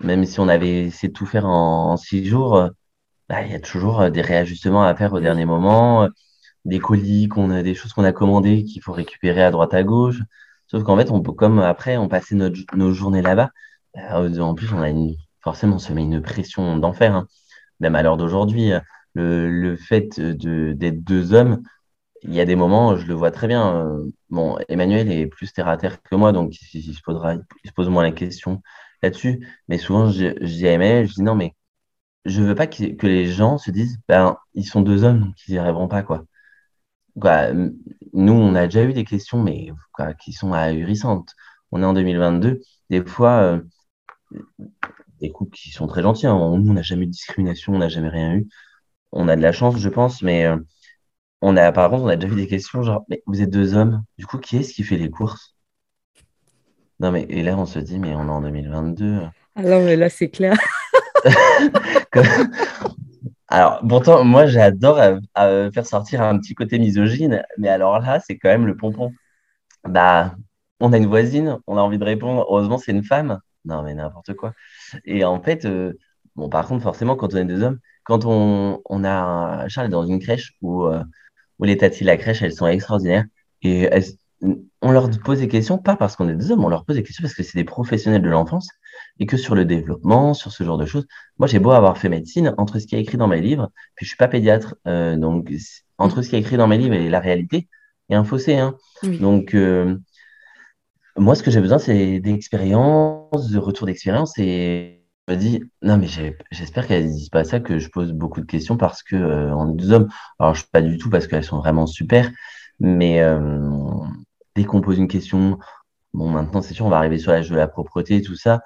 même si on avait essayé de tout faire en, six jours, bah, il y a toujours euh, des réajustements à faire au dernier moment, euh, des colis, qu'on a, des choses qu'on a commandées qu'il faut récupérer à droite à gauche. Sauf qu'en fait, on peut, comme après, on passait notre, nos journées là-bas, bah, en plus, on a forcément, on se met une pression d'enfer. Hein. Même à l'heure d'aujourd'hui, le, le fait de, d'être deux hommes, il y a des moments, je le vois très bien. Euh, bon, Emmanuel est plus terre à terre que moi, donc il, se posera, il se pose moins la question là-dessus. Mais souvent, je, je, dis je dis non, mais je veux pas que, que les gens se disent, ben, ils sont deux hommes, donc ils n'y arriveront pas, quoi. quoi. Nous, on a déjà eu des questions, mais quoi, qui sont ahurissantes. On est en 2022. Des fois, euh, des couples qui sont très gentils. Hein. Nous, on n'a jamais eu de discrimination, on n'a jamais rien eu. On a de la chance, je pense, mais euh, on a, par contre, on a déjà vu des questions genre, mais vous êtes deux hommes, du coup, qui est-ce qui fait les courses? Non, mais et là, on se dit, mais on est en 2022. Ah non, mais là, c'est clair. <laughs> Alors, pourtant, moi, j'adore euh, euh, faire sortir un petit côté misogyne, mais alors là, c'est quand même le pompon. Bah, on a une voisine, on a envie de répondre, heureusement, c'est une femme. Non, mais n'importe quoi. Et en fait, euh, bon, par contre, forcément, quand on est deux hommes, quand on, on a Charles est dans une crèche où où les tatis de la crèche, elles sont extraordinaires. Et on leur pose des questions, pas parce qu'on est des hommes, on leur pose des questions parce que c'est des professionnels de l'enfance et que sur le développement, sur ce genre de choses. Moi, j'ai beau avoir fait médecine, entre ce qui est écrit dans mes livres, puis je suis pas pédiatre, euh, donc entre ce qui est écrit dans mes livres et la réalité, il y a un fossé. Hein. Donc, euh, moi, ce que j'ai besoin, c'est d'expérience, de retour d'expérience et me dis, non, mais j'espère qu'elles ne disent pas ça, que je pose beaucoup de questions parce que euh, est deux hommes. Alors, je pas du tout parce qu'elles sont vraiment super, mais euh, dès qu'on pose une question, bon, maintenant, c'est sûr, on va arriver sur l'âge de la propreté, tout ça,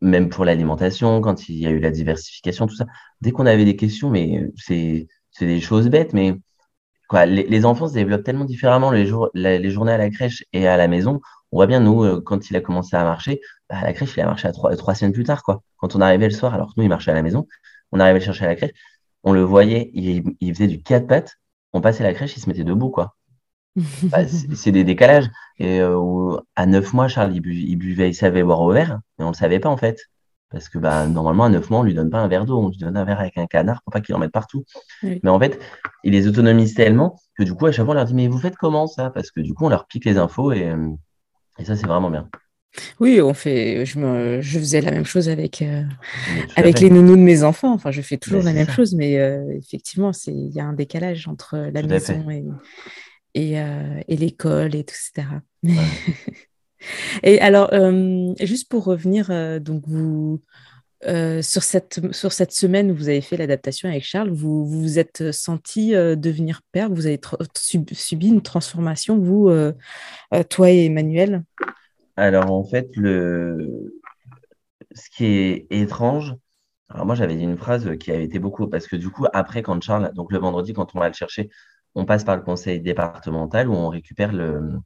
même pour l'alimentation, quand il y a eu la diversification, tout ça. Dès qu'on avait des questions, mais c'est des choses bêtes, mais quoi, les, enfants se développent tellement différemment les, jours, les journées à la crèche et à la maison. On voit bien, nous, euh, quand il a commencé à marcher, bah, la crèche, il a marché à trois, trois semaines plus tard, quoi. Quand on arrivait le soir, alors que nous, il marchait à la maison, on arrivait le chercher à la crèche, on le voyait, il, faisait du quatre pattes, on passait la crèche, il se mettait debout, quoi. <laughs> Bah, c'est des décalages. Et euh, à neuf mois, Charles, il, buvait, il savait boire au verre, mais on ne le savait pas, en fait. Parce que bah, normalement, à neuf mois, on ne lui donne pas un verre d'eau, on lui donne un verre avec un canard pour pas qu'il en mette partout. Mais en fait, il les autonomise tellement que du coup, à chaque fois, on leur dit Mais vous faites comment ça? Parce que du coup, on leur pique les infos et, euh, et ça, c'est vraiment bien. Oui, on fait, je, me, je faisais la même chose avec, euh, avec les nounous de mes enfants. Enfin, je fais toujours la même chose, mais euh, effectivement, il y a un décalage entre la maison et, et, euh, et l'école, et tout, etc. <laughs> et alors, juste pour revenir, donc vous, sur, cette, sur cette semaine où vous avez fait l'adaptation avec Charles, vous vous, êtes senti devenir père, vous avez subi une transformation, vous, toi et Emmanuel? Alors en fait, le... ce qui est étrange, alors moi j'avais dit une phrase qui avait été beaucoup, parce que du coup, après, quand Charles, donc le vendredi, quand on va le chercher, on passe par le conseil départemental où on récupère le,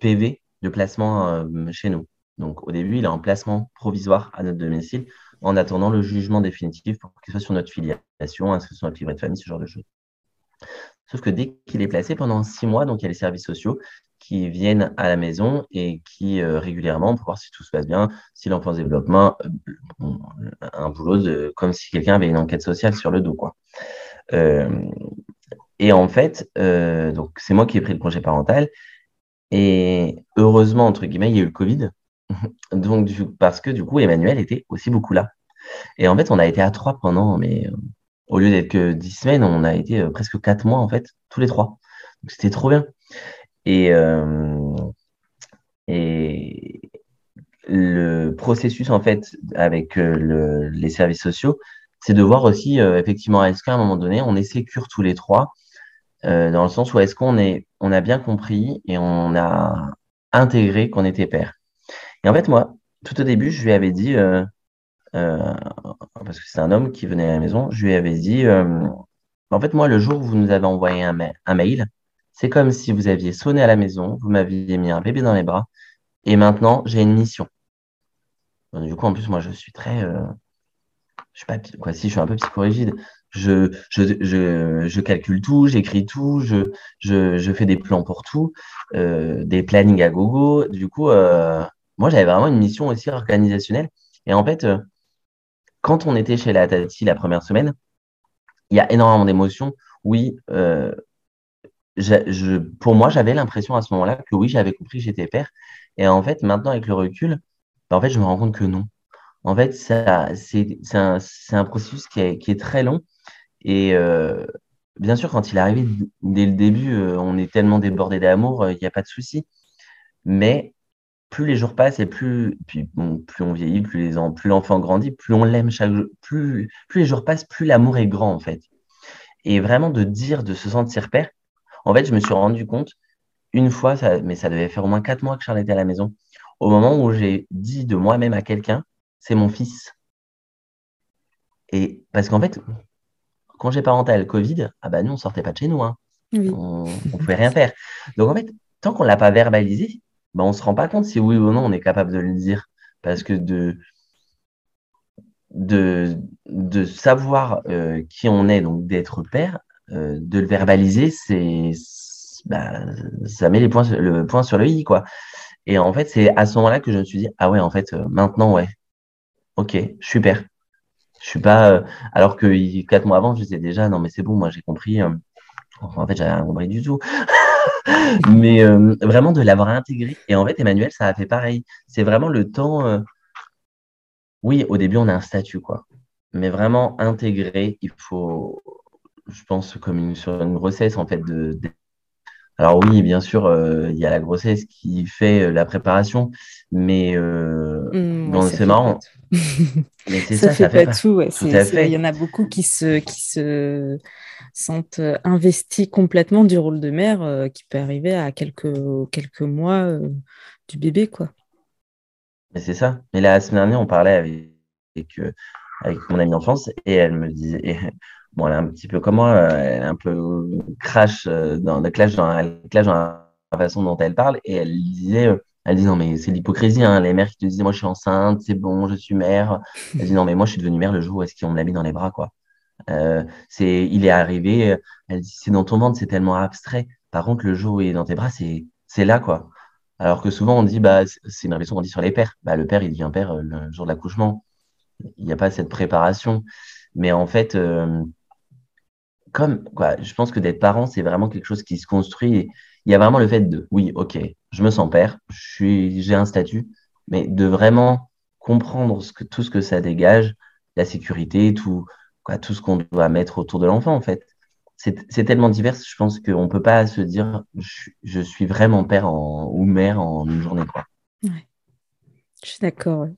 PV de placement euh, chez nous. Donc au début, il est en placement provisoire à notre domicile en attendant le jugement définitif pour qu'il soit sur notre filiation, inscrit sur notre livret de famille, ce genre de choses. Sauf que dès qu'il est placé pendant six mois, donc il y a les services sociaux qui viennent à la maison et qui euh, régulièrement, pour voir si tout se passe bien, si l'enfant se développe, euh, un boulot de, comme si quelqu'un avait une enquête sociale sur le dos, quoi. Euh, et en fait, donc c'est moi qui ai pris le congé parental. Et heureusement, entre guillemets, il y a eu le Covid. <laughs> donc, parce que du coup, Emmanuel était aussi beaucoup là. Et en fait, on a été à trois pendant, mais au lieu d'être que dix semaines, on a été presque quatre mois, en fait, tous les trois. Donc, c'était trop bien. Et, euh, et le processus, en fait, avec euh, les services sociaux, c'est de voir aussi, euh, effectivement, est-ce qu'à un moment donné, on est sécure tous les trois dans le sens où est-ce qu'on est, on a bien compris et on a intégré qu'on était père. Et en fait, moi, tout au début, je lui avais dit, parce que c'est un homme qui venait à la maison, je lui avais dit, en fait, moi, le jour où vous nous avez envoyé un, mail, c'est comme si vous aviez sonné à la maison, vous m'aviez mis un bébé dans les bras, et maintenant, j'ai une mission. du coup, en plus, moi, je suis très. Euh, je suis pas. Quoi, si, je suis un peu psychorigide. Je, je, je, je calcule tout, j'écris tout, je, je, fais des plans pour tout, euh, des plannings à gogo. Du coup, euh, moi, j'avais vraiment une mission aussi organisationnelle. Et en fait, quand on était chez la Tati la première semaine, il y a énormément d'émotions. Oui, je, pour moi, j'avais l'impression à ce moment-là que oui, j'avais compris j'étais père. Et en fait, maintenant, avec le recul, bah, en fait, je me rends compte que non. En fait, ça, c'est, un, un, processus qui est, qui est, très long. Et euh, bien sûr, quand il est arrivé dès le début, euh, on est tellement débordé d'amour, euh, il n'y a pas de souci. Mais plus les jours passent et plus, puis, bon, plus on vieillit, plus les plus l'enfant grandit, plus on l'aime chaque jour, plus, plus les jours passent, plus l'amour est grand en fait. Et vraiment de dire, de se sentir père, en fait, je me suis rendu compte une fois, mais ça devait faire au moins quatre mois que Charles était à la maison, au moment où j'ai dit de moi-même à quelqu'un, c'est mon fils. Et parce qu'en fait, congé parental, Covid, ah bah nous, on sortait pas de chez nous. Hein. On ne pouvait rien faire. Donc en fait, tant qu'on ne l'a pas verbalisé, bah, on ne se rend pas compte si oui ou non on est capable de le dire. Parce que de, de, de savoir euh, qui on est, donc d'être père, euh, de le verbaliser, c'est bah, ça met les points, le point sur le i, quoi. Et en fait, c'est à ce moment-là que je me suis dit, ah ouais, en fait, euh, maintenant, ouais, ok, super. Je suis pas. Euh, alors que quatre mois avant, je disais déjà, non, mais c'est bon, moi j'ai compris. en fait, j'avais rien compris du tout. <laughs> mais vraiment de l'avoir intégré. Et en fait, Emmanuel, ça a fait pareil. C'est vraiment le temps. Oui, au début, on a un statut, quoi. Mais vraiment intégré, il faut je pense, comme une, sur une grossesse, en fait. De, Alors oui, bien sûr, euh, il y a la grossesse qui fait euh, la préparation, mais euh, mmh, c'est marrant. <laughs> mais c'est ça, ça, fait, pas, tout. Il y en a beaucoup qui se, qui se sentent investis complètement du rôle de mère, qui peut arriver à quelques, quelques mois du bébé, quoi. Mais c'est ça. Mais la semaine dernière, on parlait avec, avec, avec mon amie d'enfance et elle me disait, bon, elle est un petit peu comme moi, elle est un peu crash euh, dans le clash dans, elle clash dans la façon dont elle parle. Et elle disait euh, elle dit non mais c'est l'hypocrisie hein, les mères qui te disent moi je suis enceinte c'est bon je suis mère. Elle dit non mais moi je suis devenue mère le jour où est-ce qu'on me l'a mis dans les bras quoi. Euh, c'est il est arrivé elle dit c'est dans ton ventre c'est tellement abstrait. Par contre le jour où il est dans tes bras c'est c'est là quoi. Alors que souvent on dit bah c'est une réflexion qu'on dit sur les pères. Bah le père il devient père le jour de l'accouchement. Il n'y a pas cette préparation. Mais en fait comme quoi, je pense que d'être parent, c'est vraiment quelque chose qui se construit. il y a vraiment le fait de, oui, ok, je me sens père, j'ai un statut, mais de vraiment comprendre ce que, tout ce que ça dégage, la sécurité, tout, quoi, tout ce qu'on doit mettre autour de l'enfant, en fait. C'est tellement divers, je pense qu'on ne peut pas se dire, je, suis vraiment père ou mère en une journée. Quoi. Ouais. Je suis d'accord.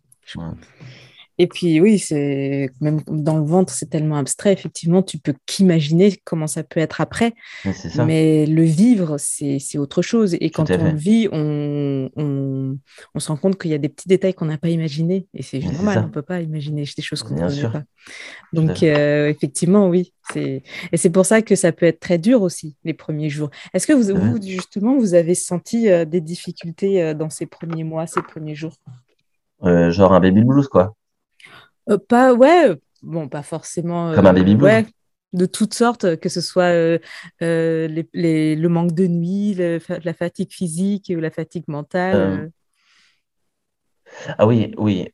Et puis oui, c'est même dans le ventre, c'est tellement abstrait. Effectivement, tu peux qu'imaginer comment ça peut être après. Mais le vivre, c'est autre chose. Et quand on le vit, on, on, on, se rend compte qu'il y a des petits détails qu'on n'a pas imaginés. Et c'est normal, on ne peut pas imaginer des choses qu'on ne pas. Donc euh, effectivement, oui. Et c'est pour ça que ça peut être très dur aussi, les premiers jours. Est-ce que vous, vous, justement, vous avez senti euh, des difficultés euh, dans ces premiers mois, ces premiers jours? Genre un baby blues, quoi. Euh, pas, ouais, bon, pas forcément. Comme un baby blues. Ouais, de toutes sortes, que ce soit euh, euh, les, le manque de nuit, la fatigue physique ou la fatigue mentale. Ah oui, oui,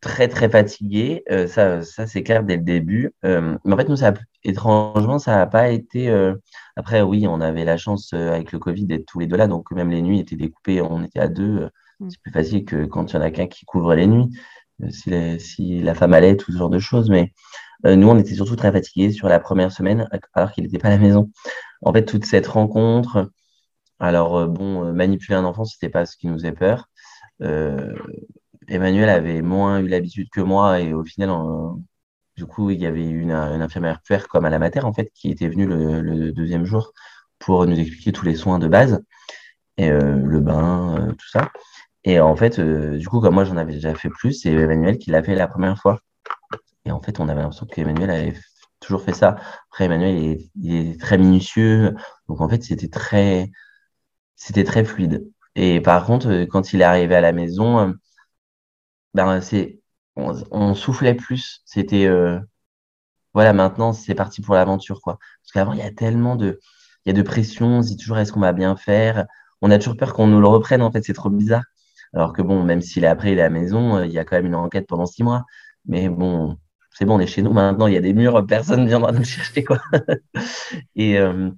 très très fatigué, ça, ça c'est clair dès le début. mais en fait, nous, ça étrangement, ça n'a pas été. Après, oui, on avait la chance avec le Covid d'être tous les deux là, donc même les nuits étaient découpées, on était à deux. Mm. C'est plus facile que quand il y en a qu'un qui couvre les nuits si, la femme allait, tout ce genre de choses. Mais euh, nous, on était surtout très fatigués sur la première semaine, alors qu'il n'était pas à la maison. En fait, toute cette rencontre, alors euh, bon, euh, manipuler un enfant, c'était pas ce qui nous faisait peur. Emmanuel avait moins eu l'habitude que moi et au final, du coup, il y avait une, une infirmière puère comme à la mater, en fait, qui était venue le, deuxième jour pour nous expliquer tous les soins de base, et, le bain, tout ça. Et en fait, du coup, comme moi, j'en avais déjà fait plus, c'est Emmanuel qui l'a fait la première fois. Et en fait, on avait l'impression qu'Emmanuel avait toujours fait ça. Après, Emmanuel, il est, très minutieux. Donc, en fait, c'était très, c'était très fluide. Et par contre, quand il est arrivé à la maison, ben, c'est, on, soufflait plus. C'était, euh, voilà, maintenant, c'est parti pour l'aventure, quoi. Parce qu'avant, il y a tellement de, il y a de pression. On se dit toujours, est-ce qu'on va bien faire? On a toujours peur qu'on nous le reprenne, en fait. C'est trop bizarre. Alors que bon, même s'il est après, il est à la maison, euh, il y a quand même une enquête pendant six mois. Mais bon, c'est bon, on est chez nous maintenant, il y a des murs, personne ne viendra nous <laughs> chercher, quoi. Et euh,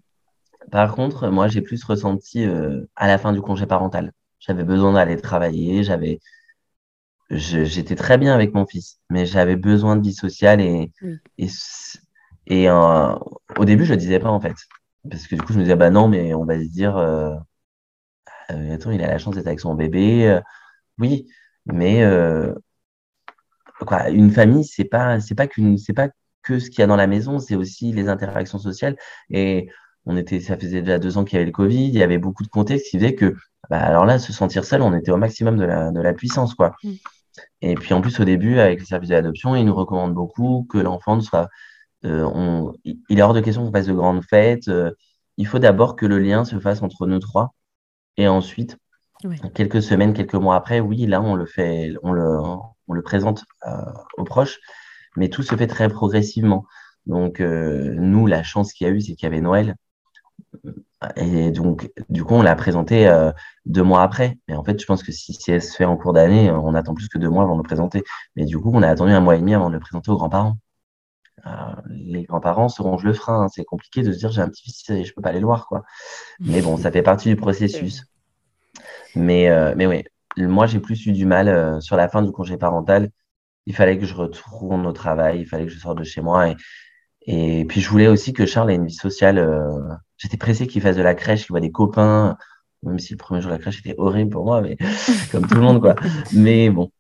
par contre, moi, j'ai plus ressenti euh, à la fin du congé parental. J'avais besoin d'aller travailler, j'avais, j'étais très bien avec mon fils, mais j'avais besoin de vie sociale et, et, et euh, au début, je le disais pas en fait. Parce que du coup, je me disais, bah non, mais on va se dire, attends, il a la chance d'être avec son bébé. oui, mais quoi, une famille, c'est pas, c'est pas qu'une, c'est pas que ce qu'il y a dans la maison, c'est aussi les interactions sociales. Et on était, ça faisait déjà deux ans qu'il y avait le Covid, il y avait beaucoup de contextes qui faisaient que, bah, alors là, se sentir seul, on était au maximum de la, de la puissance, quoi. Mm. Et puis en plus, au début, avec le service d'adoption, ils nous recommandent beaucoup que l'enfant soit. Euh, on, il est hors de question qu'on fasse de grandes fêtes. Euh, il faut d'abord que le lien se fasse entre nous trois. Et ensuite, quelques semaines, quelques mois après, oui, là, on le fait, on le, on le présente euh, aux proches, mais tout se fait très progressivement. Donc, euh, nous, la chance qu'il y a eu, c'est qu'il y avait Noël. Et donc, du coup, on l'a présenté euh, deux mois après. Mais en fait, je pense que si, si elle se fait en cours d'année, on attend plus que deux mois avant de le présenter. Mais du coup, on a attendu un mois et demi avant de le présenter aux grands-parents. Les grands-parents seront le frein. Hein. C'est compliqué de se dire j'ai un petit-fils et je peux pas aller le voir. Quoi. Mais bon, ça fait partie du processus. Mais, mais oui, moi, j'ai plus eu du mal euh, sur la fin du congé parental. Il fallait que je retourne au travail, il fallait que je sorte de chez moi. Et, et puis, je voulais aussi que Charles ait une vie sociale. Euh, j'étais pressé qu'il fasse de la crèche, qu'il voit des copains, même si le premier jour de la crèche était horrible pour moi, mais <laughs> comme tout le monde, quoi. Mais bon.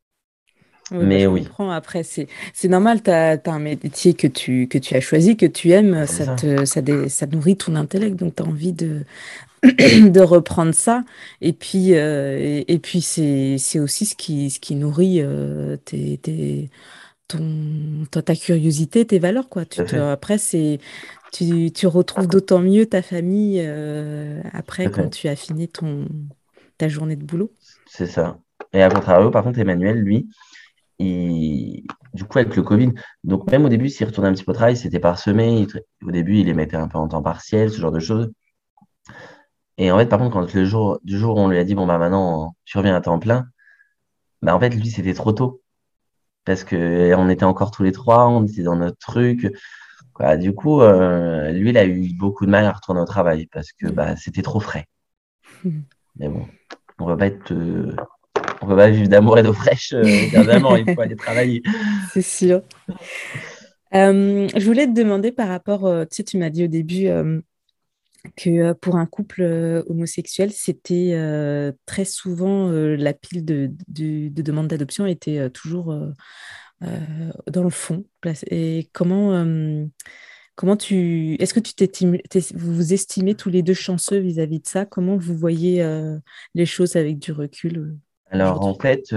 Oui, mais comprends. Après, c'est, c'est normal, tu as, un métier que tu, que tu as choisi, que tu aimes, ça, Te, ça, ça, nourrit ton intellect, donc tu as envie de, <clears throat> de reprendre ça. Et puis, euh, et, puis c'est, c'est aussi ce qui, ce qui nourrit euh, tes, tes, ton, ta, curiosité, tes valeurs. Quoi. Tu après, c'est, tu, tu retrouves d'autant mieux ta famille euh, après quand tu as fini ton, ta journée de boulot. C'est ça. Et à contrario, par contre, Emmanuel, lui, il, du coup, avec le Covid, donc même au début, s'il retournait un petit peu au travail, c'était parsemé. au début, il les mettait un peu en temps partiel, ce genre de choses. Et en fait, par contre, quand le jour, du jour où on lui a dit, bon, bah maintenant, tu reviens à temps plein, bah en fait, lui, c'était trop tôt. Parce que on était encore tous les trois, on était dans notre truc. Du coup, euh, lui, il a eu beaucoup de mal à retourner au travail parce que bah, c'était trop frais. <laughs> Mais bon, on va pas être. Euh, on peut pas vivre d'amour et d'eau fraîche euh, <laughs> il faut aller travailler. C'est sûr. je voulais te demander par rapport, tu sais, tu m'as dit au début, que pour un couple homosexuel, c'était très souvent la pile de, de, demandes d'adoption était toujours dans le fond. Et comment, comment tu. Est-ce que tu vous vous estimez tous les deux chanceux vis-à-vis de ça? Comment vous voyez les choses avec du recul Alors, en fait,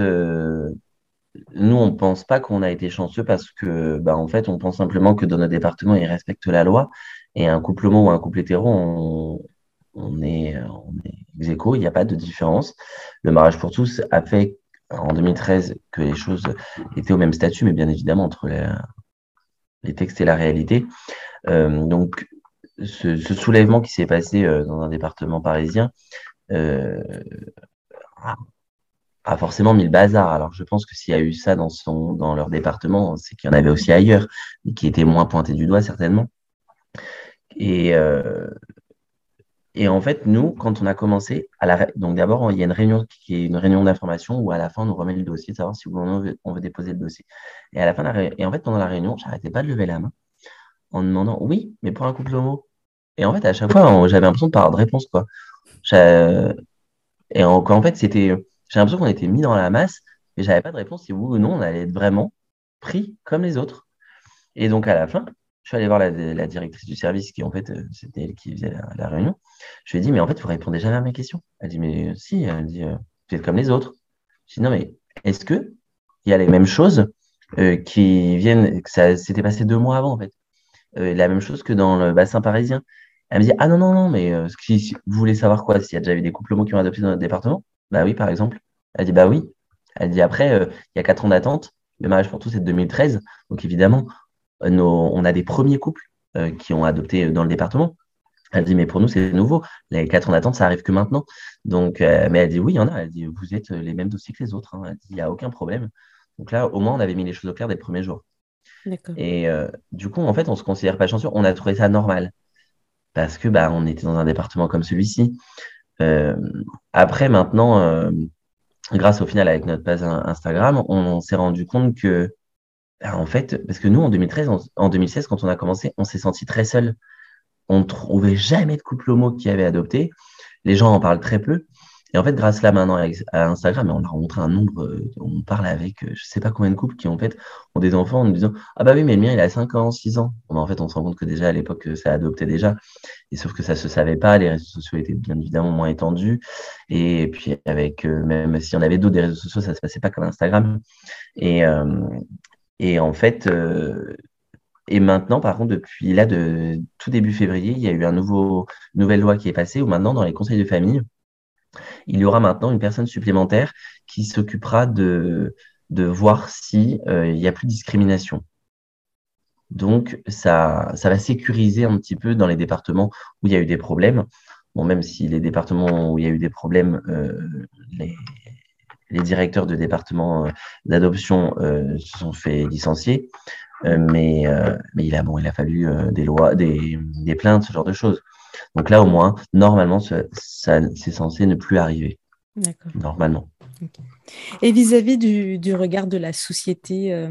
nous, on ne pense pas qu'on a été chanceux parce que, bah, en fait, on pense simplement que dans notre département, ils respectent la loi et un couple homo ou un couple hétéro, on, est, on est ex il n'y a pas de différence. Le mariage pour tous a fait en 2013 que les choses étaient au même statut, mais bien évidemment entre les, textes et la réalité. Euh, donc, ce, soulèvement qui s'est passé euh, dans un département parisien euh, a forcément mis le bazar. Alors, je pense que s'il y a eu ça dans, son, dans leur département, c'est qu'il y en avait aussi ailleurs, qui étaient moins pointés du doigt certainement. Et, euh, et en fait, nous, quand on a commencé, à la, donc d'abord, il y a une réunion qui est une réunion d'information où à la fin, on nous remet le dossier, de savoir si on veut, on veut déposer le dossier. Et à la fin, et en fait, pendant la réunion, j'arrêtais pas de lever la main en demandant oui, mais pour un couple homo. Et en fait, à chaque fois, j'avais l'impression de pas avoir de réponse, quoi. Et en, en fait, c'était, j'ai l'impression qu'on était mis dans la masse, mais j'avais pas de réponse si oui ou non on allait être vraiment pris comme les autres. Et donc, à la fin, je suis allé voir la, directrice du service, qui en fait, euh, c'était elle qui faisait la, réunion. Je lui ai dit, mais en fait, vous répondez jamais à mes questions. Elle dit, mais si, elle dit, euh, vous êtes comme les autres. Je dis, non, mais est-ce que il y a les mêmes choses euh, qui viennent, que ça s'était passé deux mois avant, en fait? la même chose que dans le bassin parisien. Elle me dit, ah non, non, non, mais vous voulez savoir quoi, s'il y a déjà eu des couples homo qui ont adopté dans notre département Bah oui, par exemple. Elle dit, bah oui. Elle dit, après, il y a quatre ans d'attente. Le mariage pour tous, c'est de 2013. Donc évidemment, on a des premiers couples euh, qui ont adopté dans le département. Elle dit, mais pour nous, c'est nouveau. Les quatre ans d'attente, ça arrive que maintenant. Donc, euh, mais elle dit, oui, il y en a. Elle dit, vous êtes les mêmes dossiers que les autres. Hein. Elle dit, il n'y a aucun problème. Donc là, au moins, on avait mis les choses au clair dès le premier jour. Et euh, du coup, en fait, on ne se considère pas chanceux. On a trouvé ça normal. Parce que bah, on était dans un département comme celui-ci. Après, maintenant, grâce au final avec notre page Instagram, on s'est rendu compte que bah, en fait, parce que nous, en 2013, en 2016, quand on a commencé, on s'est senti très seul. On ne trouvait jamais de couple homo qui avait adopté. Les gens en parlent très peu. Et en fait, grâce là maintenant à Instagram, on a rencontré un nombre, euh, on parle avec euh, je sais pas combien de couples qui en fait ont des enfants en nous disant Ah bah oui, mais le mien il a 5 ans, 6 ans. en fait, on se rend compte que déjà à l'époque, ça adoptait déjà. Et sauf que ça se savait pas, les réseaux sociaux étaient bien évidemment moins étendus. Et puis avec, euh, même si on avait d'autres des réseaux sociaux, ça se passait pas comme Instagram. Et, et en fait, euh, et maintenant, par contre, depuis là, de tout début février, il y a eu un nouveau, nouvelle loi qui est passée où maintenant, dans les conseils de famille, il y aura maintenant une personne supplémentaire qui s'occupera de, de voir s'il euh, n'y a plus de discrimination. Donc, ça, va sécuriser un petit peu dans les départements où il y a eu des problèmes. Même si les départements où il y a eu des problèmes, euh, les, directeurs de département euh, d'adoption se sont fait licencier. Mais, il a fallu des lois, des, plaintes, ce genre de choses. Donc là, au moins, normalement, ça, c'est censé ne plus arriver. D'accord. Normalement. Et vis-à-vis du, du, regard de la société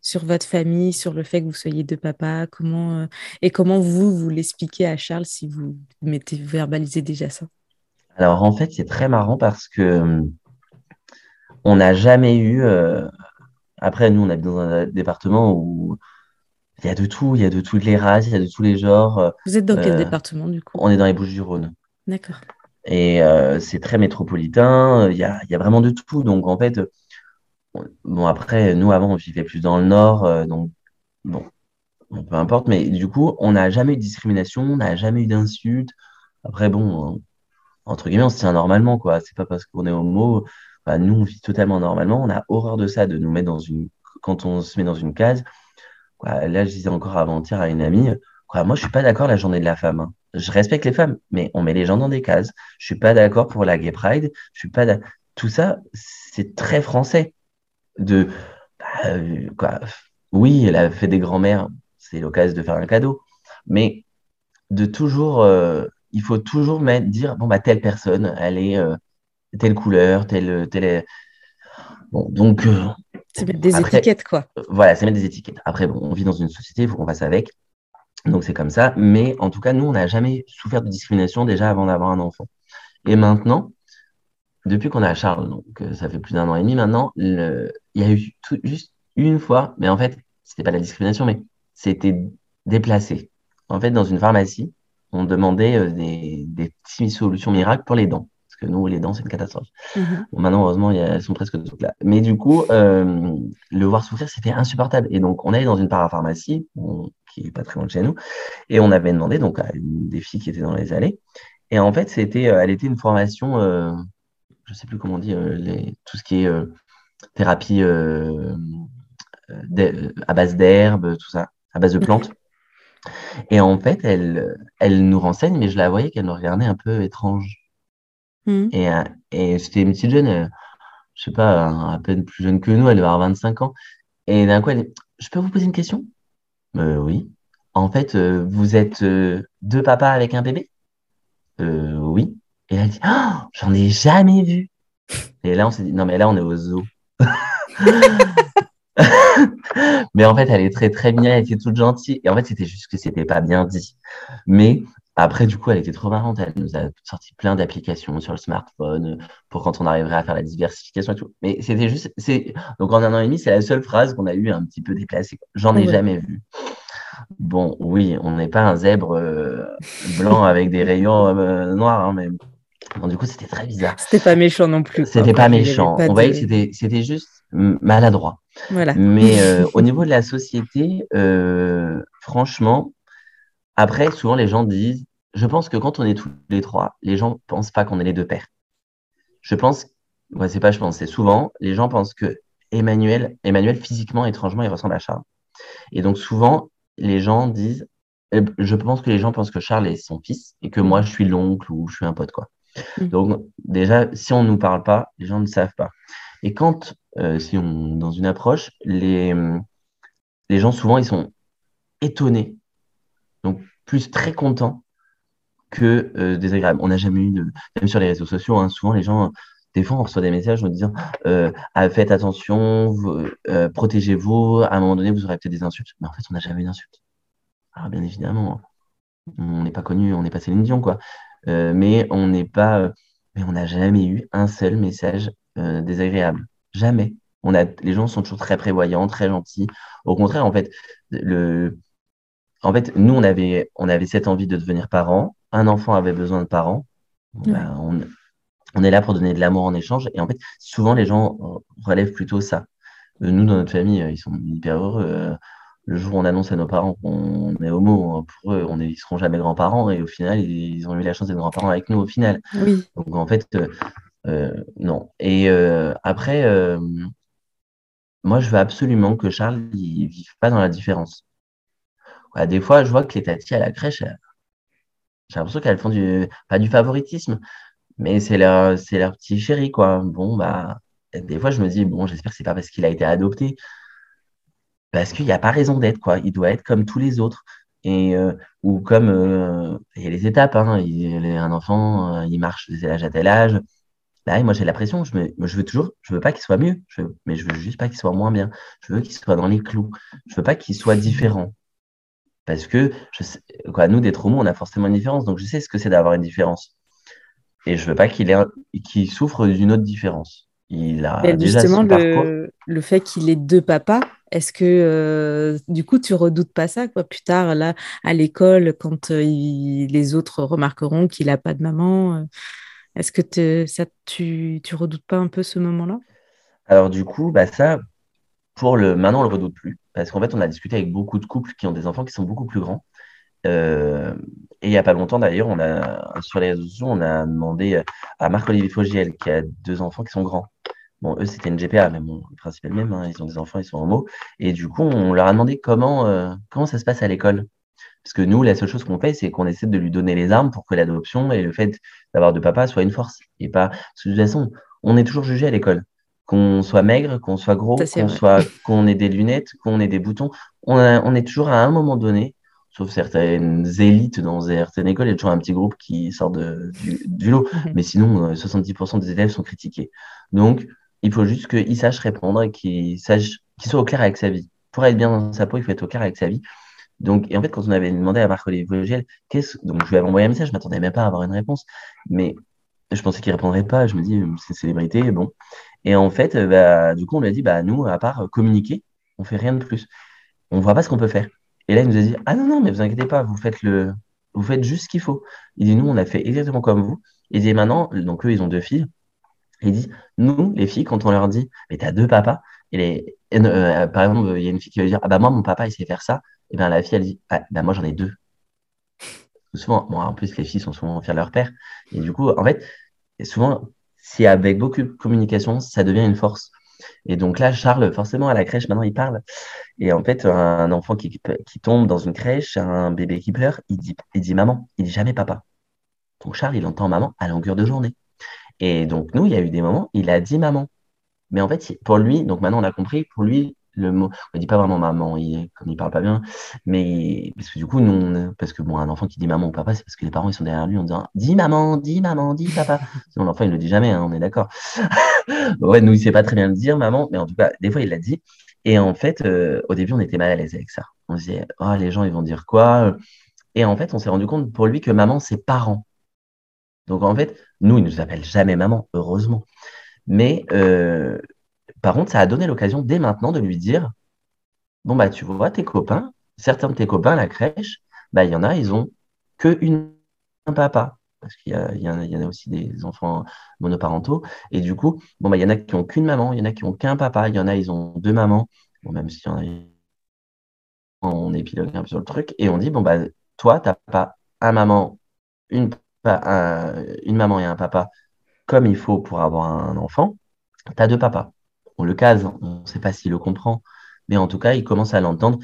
sur votre famille, sur le fait que vous soyez deux papas, comment et comment vous vous l'expliquez à Charles si vous mettez verbalisé déjà ça? Alors en fait, c'est très marrant parce que on n'a jamais eu. Euh, après, nous, on habite dans un département où il y a de tout, il y a de toutes les races, il y a de tous les genres. Vous êtes dans quel euh, département du coup? On est dans les Bouches-du-Rhône. D'accord. Et euh, c'est très métropolitain, il y a, vraiment de tout. Donc en fait, bon après, nous avant, on vivait plus dans le nord, donc bon, peu importe. Mais du coup, on n'a jamais eu de discrimination, on n'a jamais eu d'insultes. Après, bon, entre guillemets, on se tient normalement, quoi. C'est pas parce qu'on est homo bah, nous, on vit totalement normalement. On a horreur de ça, de nous mettre dans une. Quand on se met dans une case. Là, je disais encore avant-hier à une amie, moi, je suis pas d'accord la journée de la femme. Hein. Je respecte les femmes, mais on met les gens dans des cases. Je suis pas d'accord pour la gay pride. Je suis pas. Tout ça, c'est très français. De. Bah, euh, quoi. Oui, elle a fait des grands-mères, c'est l'occasion de faire un cadeau. Mais de toujours. Euh, il faut toujours dire bon, bah, telle personne, elle est. Euh, telle couleur, telle. telle... Bon, donc. Euh, c'est mettre des étiquettes, quoi. Voilà, c'est mettre des étiquettes. Après, bon, on vit dans une société, il faut qu'on fasse avec. Donc, c'est comme ça. Mais en tout cas, nous, on n'a jamais souffert de discrimination déjà avant d'avoir un enfant. Et maintenant, depuis qu'on a Charles, donc euh, ça fait plus d'un an et demi maintenant, il y a eu juste une fois, mais en fait, c'était pas la discrimination, mais c'était déplacé. En fait, dans une pharmacie, on demandait euh, des, des petites solutions miracles pour les dents que nous, les dents, c'est une catastrophe. Mhm. maintenant, heureusement, elles sont presque toutes là. Mais du coup, euh, le voir souffrir, c'était insupportable. Et donc, on allait dans une parapharmacie, qui est pas très loin de chez nous, et on avait demandé donc à une des filles qui étaient dans les allées. Et en fait, c'était, euh, elle était une formation, euh, je sais plus comment on dit, les, tout ce qui est thérapie à base d'herbes, tout ça, à base de plantes. Et en fait, elle, elle nous renseigne, mais je la voyais qu'elle nous regardait un peu étrange. Et, euh, et c'était une petite jeune, euh, je sais pas, à peine plus jeune que nous, elle devait avoir 25 ans. Et d'un coup, elle dit, je peux vous poser une question? Euh, oui. En fait, vous êtes deux papas avec un bébé? oui. Et elle dit, oh, j'en ai jamais vu. Et là, on s'est dit, non, mais là, on est au zoo. <laughs> mais en fait, elle est très très bien, elle était toute gentille. Et en fait, c'était juste que c'était pas bien dit. Mais Après, du coup, elle était trop marrante. Elle nous a sorti plein d'applications sur le smartphone pour quand on arriverait à faire la diversification et tout. Mais c'était juste, c'est, donc en un an et demi, c'est la seule phrase qu'on a eu un petit peu déplacée. J'en ai jamais vu. Bon, oui, on n'est pas un zèbre euh, blanc avec des rayons euh, noirs, hein, mais bon, du coup, c'était très bizarre. C'était pas méchant non plus. C'était pas méchant. on voyait que c'était, c'était juste maladroit. Voilà. Mais <laughs> euh, au niveau de la société, franchement, après, souvent les gens disent, je pense que quand on est tous les trois, les gens pensent pas qu'on est les deux pères. Je pense, ouais, c'est pas je pense, c'est souvent, les gens pensent que Emmanuel, Emmanuel physiquement, étrangement, il ressemble à Charles. Et donc souvent, les gens disent, eh, je pense que les gens pensent que Charles est son fils et que moi, je suis l'oncle ou je suis un pote, quoi. Mm. Donc déjà, si on ne nous parle pas, les gens ne savent pas. Et quand, euh, si on, dans une approche, les, les gens souvent, ils sont étonnés, donc plus très contents que euh, désagréable. On n'a jamais eu de, même sur les réseaux sociaux, hein, souvent les gens, des fois on reçoit des messages en disant euh, ah, faites attention, euh, protégez-vous, à un moment donné vous aurez peut-être des insultes. Mais en fait, on n'a jamais eu d'insultes. Alors bien évidemment, on n'est pas connu, on n'est pas Céline Dion, quoi. mais on n'est pas, mais on n'a jamais eu un seul message désagréable. Jamais. On a, les gens sont toujours très prévoyants, très gentils. Au contraire, en fait, le, en fait, nous, on avait, on avait cette envie de devenir parents un enfant avait besoin de parents, bah, on, est là pour donner de l'amour en échange. Et en fait, souvent, les gens relèvent plutôt ça. Euh, nous, dans notre famille, euh, ils sont hyper heureux. Euh, le jour où on annonce à nos parents qu'on est homo, hein, pour eux, on est, ils seront jamais grands-parents. Et au final, ils, ont eu la chance d'être grands-parents avec nous au final. Donc, en fait, non. Et après, moi, je veux absolument que Charles ne vive pas dans la différence. Des fois, je vois que les tatis à la crèche, j'ai l'impression qu'elles font du, pas du favoritisme, mais c'est leur, c'est leur petit chéri, quoi. Bon, bah, des fois, je me dis, bon, j'espère que c'est pas parce qu'il a été adopté, parce qu'il n'y a pas raison d'être, quoi. Il doit être comme tous les autres. Et, euh, ou comme, euh, il y a les étapes, hein. Il, un enfant, euh, il marche de tel âge à tel âge. Bah, moi, j'ai la pression. Je, me, je veux toujours, je veux pas qu'il soit mieux, mais je veux juste pas qu'il soit moins bien. Je veux qu'il soit dans les clous. Je veux pas qu'il soit différent. Parce que je sais, quoi, nous, des traumas, on a forcément une différence. Donc, je sais ce que c'est d'avoir une différence. Et je veux pas qu'il souffre d'une autre différence. Il a déjà justement le, le, fait qu'il ait deux papas. Est-ce que euh, du coup tu redoutes pas ça quoi plus tard là à l'école quand euh, les autres remarqueront qu'il a pas de maman euh, Est-ce que ça tu tu redoutes pas un peu ce moment-là? Alors du coup bah ça pour le maintenant on le redoute plus parce qu'en fait, on a discuté avec beaucoup de couples qui ont des enfants qui sont beaucoup plus grands. Euh, et il n'y a pas longtemps, d'ailleurs, on a, sur les réseaux sociaux, on a demandé à Marc-Olivier Fogiel, qui a deux enfants qui sont grands. Bon, eux, c'était une GPA, mais bon, le principe est le même. Hein, ils ont des enfants, ils sont homo. Et du coup, on leur a demandé comment, euh, comment ça se passe à l'école. Parce que nous, la seule chose qu'on fait, c'est qu'on essaie de lui donner les armes pour que l'adoption et le fait d'avoir deux papas soit une force. Et pas. De toute façon, on est toujours jugé à l'école qu'on soit maigre, qu'on soit gros, qu'on soit, qu'on ait des lunettes, qu'on ait des boutons. On, on, est toujours à un moment donné, sauf certaines élites dans certaines écoles, il y a toujours un petit groupe qui sort de, du, lot. Mhm. Mais sinon, 70% euh, des élèves sont critiqués. Donc, il faut juste qu'il sache répondre et qu'il sache, qu'il soit au clair avec sa vie. Pour être bien dans sa peau, il faut être au clair avec sa vie. Donc, et en fait, quand on avait demandé à Marc-Olivier Vogel, qu'est-ce, donc je lui avais envoyé un message, je m'attendais même pas à avoir une réponse, mais je pensais qu'il répondrait pas. Je me dis, c'est une célébrité, bon. Et en fait, euh, bah, du coup, on lui a dit, bah, nous, à part communiquer, on fait rien de plus. On voit pas ce qu'on peut faire. Et là, il nous a dit, ah non, non, mais vous inquiétez pas, vous faites le, vous faites juste ce qu'il faut. Il dit, nous, on a fait exactement comme vous. Il dit, maintenant, donc eux, ils ont deux filles. Il dit, nous, les filles, quand on leur dit, mais t'as deux papas, les, euh, par exemple, il y a une fille qui va dire, ah bah moi, mon papa, il sait faire ça. Et bien la fille, elle dit, ah, bah moi, j'en ai deux. Souvent, bon, en plus, les filles sont souvent fières de leur père. Et du coup, en fait, souvent, si avec beaucoup de communication, ça devient une force. Et donc là, Charles, forcément, à la crèche, maintenant, il parle. Et en fait, un enfant qui, tombe dans une crèche, un bébé qui pleure, il dit, il dit maman, il dit jamais papa. Donc Charles, il entend maman à longueur de journée. Et donc, nous, il y a eu des moments, il a dit maman. Mais en fait, pour lui, donc maintenant, on a compris, pour lui, le mot, on ne dit pas vraiment maman, il, comme il parle pas bien, mais parce que du coup, nous, parce que bon, un enfant qui dit maman ou papa, c'est parce que les parents ils sont derrière lui en disant dis maman, dis maman, dis papa. <laughs> Sinon, l'enfant il le dit jamais, hein, on est d'accord. <laughs> ouais, nous il sait pas très bien le dire maman, mais en tout cas, des fois il l'a dit. Et en fait, euh, au début, on était mal à l'aise avec ça. On se disait oh les gens ils vont dire quoi? Et en fait, on s'est rendu compte pour lui que maman, c'est parent. Donc en fait, nous, il ne nous appelle jamais maman, heureusement. Mais euh, par contre, ça a donné l'occasion dès maintenant de lui dire, bon, bah tu vois, tes copains, certains de tes copains à la crèche, bah, il y en a, ils ont que une, un papa. Parce qu'il y, y, y, en a aussi des enfants monoparentaux. Et du coup, bon, bah, il y en a qui n'ont qu'une maman, il y en a qui n'ont qu'un papa, il y en a, ils ont deux mamans. Bon, même si on épilogue un peu sur le truc. Et on dit, bon, bah, toi, tu n'as pas un maman, une, un, une maman et un papa comme il faut pour avoir un enfant. Tu as deux papas. On le case, on ne sait pas s'il le comprend, mais en tout cas, il commence à l'entendre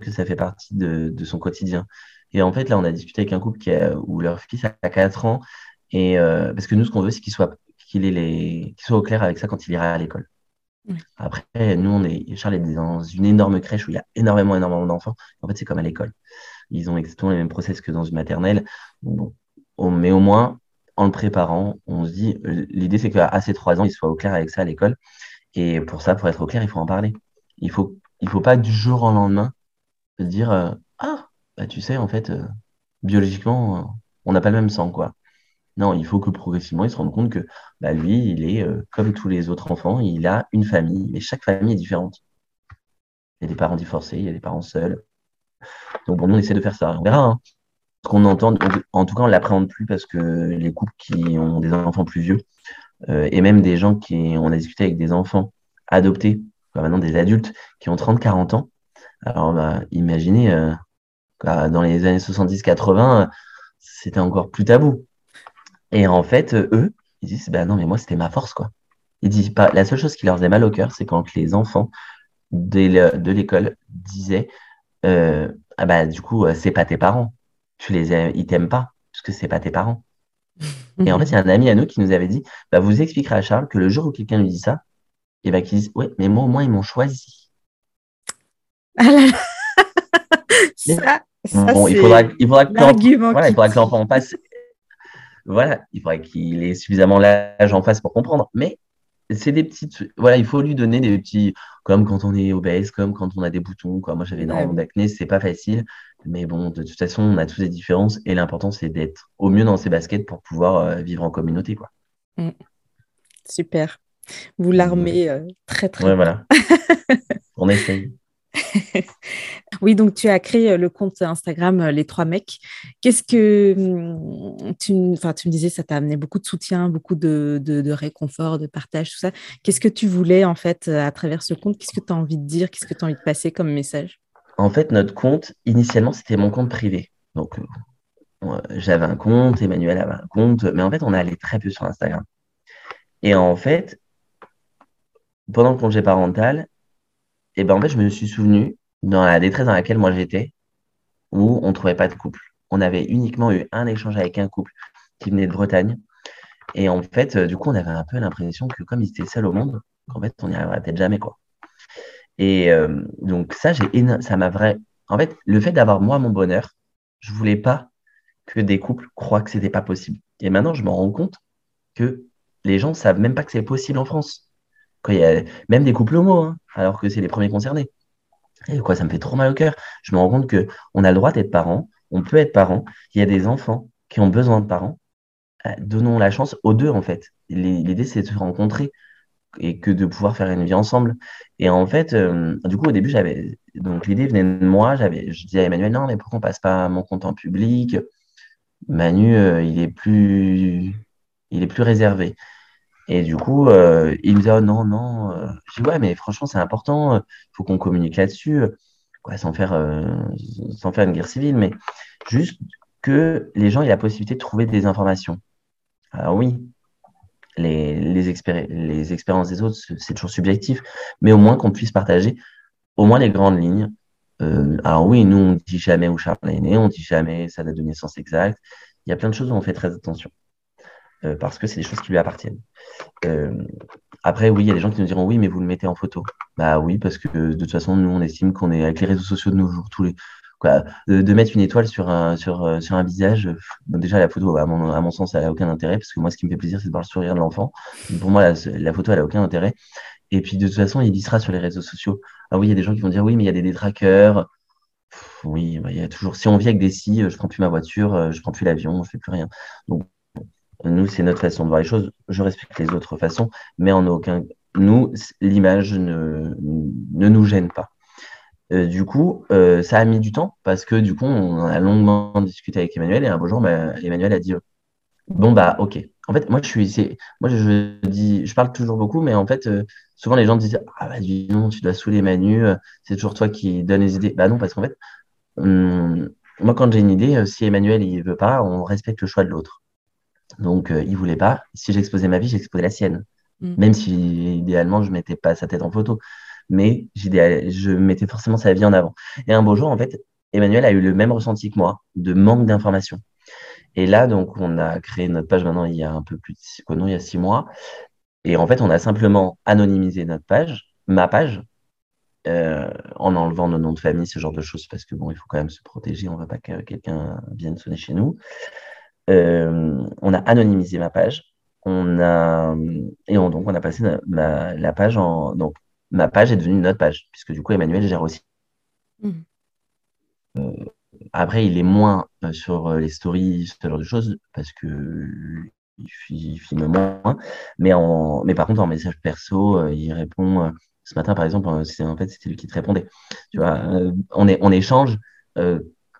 que ça fait partie de, de, son quotidien. Et en fait, là, on a discuté avec un couple qui a, où leur fils a 4 ans, et euh, parce que nous, ce qu'on veut, c'est qu'il soit, qu'il les, soit au clair avec ça quand il ira à l'école. Après, nous, on est, Charles est dans une énorme crèche où il y a énormément, énormément d'enfants. En fait, c'est comme à l'école. Ils ont exactement les mêmes process que dans une maternelle. Bon, mais au moins, en le préparant, on se dit, l'idée, c'est qu'à ces trois ans, il soit au clair avec ça à l'école. Et pour ça, pour être au clair, il faut en parler. Il faut, il faut pas du jour au lendemain se dire, euh, ah, bah, tu sais, en fait, euh, biologiquement, euh, on n'a pas le même sang, quoi. Non, il faut que progressivement, il se rende compte que bah, lui, il est comme tous les autres enfants, il a une famille, mais chaque famille est différente. Il y a des parents divorcés, il y a des parents seuls. Donc bon, nous, on essaie de faire ça. On verra. Hein. Ce qu'on entend, en tout cas, on ne l'appréhende plus parce que les couples qui ont des enfants plus vieux, et même des gens qui, on a discuté avec des enfants adoptés, maintenant des adultes qui ont 30-40 ans. Alors, bah, imaginez, dans les années 70-80, c'était encore plus tabou. Et en fait, eux, ils disent, bah non, mais moi, c'était ma force, quoi. Ils disent pas, la seule chose qui leur faisait mal au cœur, c'est quand les enfants de l'école disaient, euh, ah bah, du coup, euh, c'est pas tes parents. Tu les aimes, ils t'aiment pas, parce que c'est pas tes parents. Et en fait, il y a un ami à nous qui nous avait dit, bah, vous expliquerez à Charles que le jour où quelqu'un lui dit ça, et bah, qu'il dise, ouais, mais moi, au moins, ils m'ont choisi. Ah là là. ça, bon, il faudra, il faudra que l'enfant passe. Voilà, il faudrait qu'il ait suffisamment l'âge en face pour comprendre. Mais c'est des petites. Voilà, il faut lui donner des petits. Comme quand on est obèse, comme quand on a des boutons. Quoi. Moi, j'avais énormément d'acné, c'est pas facile. Mais bon, de toute façon, on a tous des différences. Et l'important, c'est d'être au mieux dans ses baskets pour pouvoir euh, vivre en communauté. Quoi. Mm. Super. Vous l'armez euh, très, très ouais, voilà. <laughs> on essaye. <laughs> oui, donc tu as créé euh, le compte Instagram euh, Les Trois Mecs. Qu'est-ce que hum, tu, tu me disais, ça t'a amené beaucoup de soutien, beaucoup de, réconfort, de partage, tout ça. Qu'est-ce que tu voulais en fait à travers ce compte? Qu'est-ce que tu as envie de dire? Qu'est-ce que tu as envie de passer comme message? En fait, notre compte, initialement, c'était mon compte privé. Donc, euh, j'avais un compte, Emmanuel avait un compte, mais en fait, on allé très peu sur Instagram. Et en fait, pendant le congé parental, et ben en fait, je me suis souvenu dans la détresse dans laquelle moi j'étais, où on ne trouvait pas de couple. On avait uniquement eu un échange avec un couple qui venait de Bretagne. Et en fait, euh, du coup, on avait un peu l'impression que comme ils étaient seuls au monde, en fait, on n'y arriverait peut-être jamais, quoi. Et euh, donc ça, j'ai ça m'a vrai. En fait, le fait d'avoir moi mon bonheur, je voulais pas que des couples croient que c'était pas possible. Et maintenant, je me rends compte que les gens savent même pas que c'est possible en France. Il y a même des couples homo, hein alors que c'est les premiers concernés. Et quoi, ça me fait trop mal au cœur. Je me rends compte que on a le droit d'être parent, on peut être parent. Il y a des enfants qui ont besoin de parents. Euh, donnons la chance aux deux, en fait. L'idée, c'est de se rencontrer et que de pouvoir faire une vie ensemble. Et en fait, euh, du coup, au début, j'avais. Donc, l'idée venait de moi. J'avais, je disais à Emmanuel, non, mais pourquoi on passe pas mon compte en public? Manu, euh, il est plus. Il est plus réservé. Et du coup, euh, il me dit, oh non, non. Euh. Je dis, ouais, mais franchement, c'est important. Il euh, faut qu'on communique là-dessus. sans, faire, sans faire une guerre civile, mais juste que les gens aient la possibilité de trouver des informations. Alors oui, les, les, les expériences des autres, c'est toujours subjectif, mais au moins qu'on puisse partager au moins les grandes lignes. alors oui, nous, on ne dit jamais où Charles est né, on ne dit jamais sa date de naissance exacte. Il y a plein de choses où on fait très attention. Euh, parce que c'est des choses qui lui appartiennent. Euh, après, oui, il y a des gens qui nous diront oui, mais vous le mettez en photo. Bah oui, parce que de toute façon, nous, on estime qu'on est avec les réseaux sociaux de nos jours, tous les, quoi, de, mettre une étoile sur un, sur, euh, sur un visage, déjà la photo, à mon, à mon sens, elle n'a aucun intérêt, parce que moi, ce qui me fait plaisir, c'est de voir le sourire de l'enfant. Pour moi, la, photo, elle n'a aucun intérêt. Et puis, de toute façon, il y sera sur les réseaux sociaux. Ah oui, il y a des gens qui vont dire oui, mais il y a des détraqueurs. oui, bah, il y a toujours. Si on vit avec des si, je prends plus ma voiture, je prends plus l'avion, je fais plus rien. Donc, nous, c'est notre façon de voir les choses. Je respecte les autres façons, mais en aucun. Nous, l'image ne, nous gêne pas. Euh, du coup, euh, ça a mis du temps parce que du coup, on a longuement discuté avec Emmanuel et un beau jour, bah, Emmanuel a dit Bon, bah, ok. En fait, moi, je suis. Moi, je, dis. Je parle toujours beaucoup, mais en fait, euh, souvent, les gens disent Ah, bah, dis non, tu dois saouler Manu, c'est toujours toi qui donnes les idées. Bah, non, parce qu'en fait, moi, quand j'ai une idée, si Emmanuel, il veut pas, on respecte le choix de l'autre. Donc, il voulait pas. Si j'exposais ma vie, j'exposais la sienne. Mm. Même si, idéalement, je mettais pas sa tête en photo mais je mettais forcément sa vie en avant. Et un beau jour, en fait, Emmanuel a eu le même ressenti que moi, de manque d'informations. Et là, donc, on a créé notre page maintenant il y a un peu plus de six, il y a six mois. Et en fait, on a simplement anonymisé notre page, ma page, euh, en enlevant nos noms de famille, ce genre de choses, parce que bon, il faut quand même se protéger, on ne veut pas que quelqu'un vienne sonner chez nous. Euh, on a anonymisé ma page. On a et donc on a passé la page en donc ma page est devenue notre page, puisque du coup, Emmanuel gère aussi. Mmh. Euh, après, il est moins euh, sur les stories, ce genre de choses, parce que il filme moins. Mais, en, mais par contre, en message perso, il répond. ce matin, par exemple, c'est en fait, c'était lui qui te répondait. Tu vois, on, est, on échange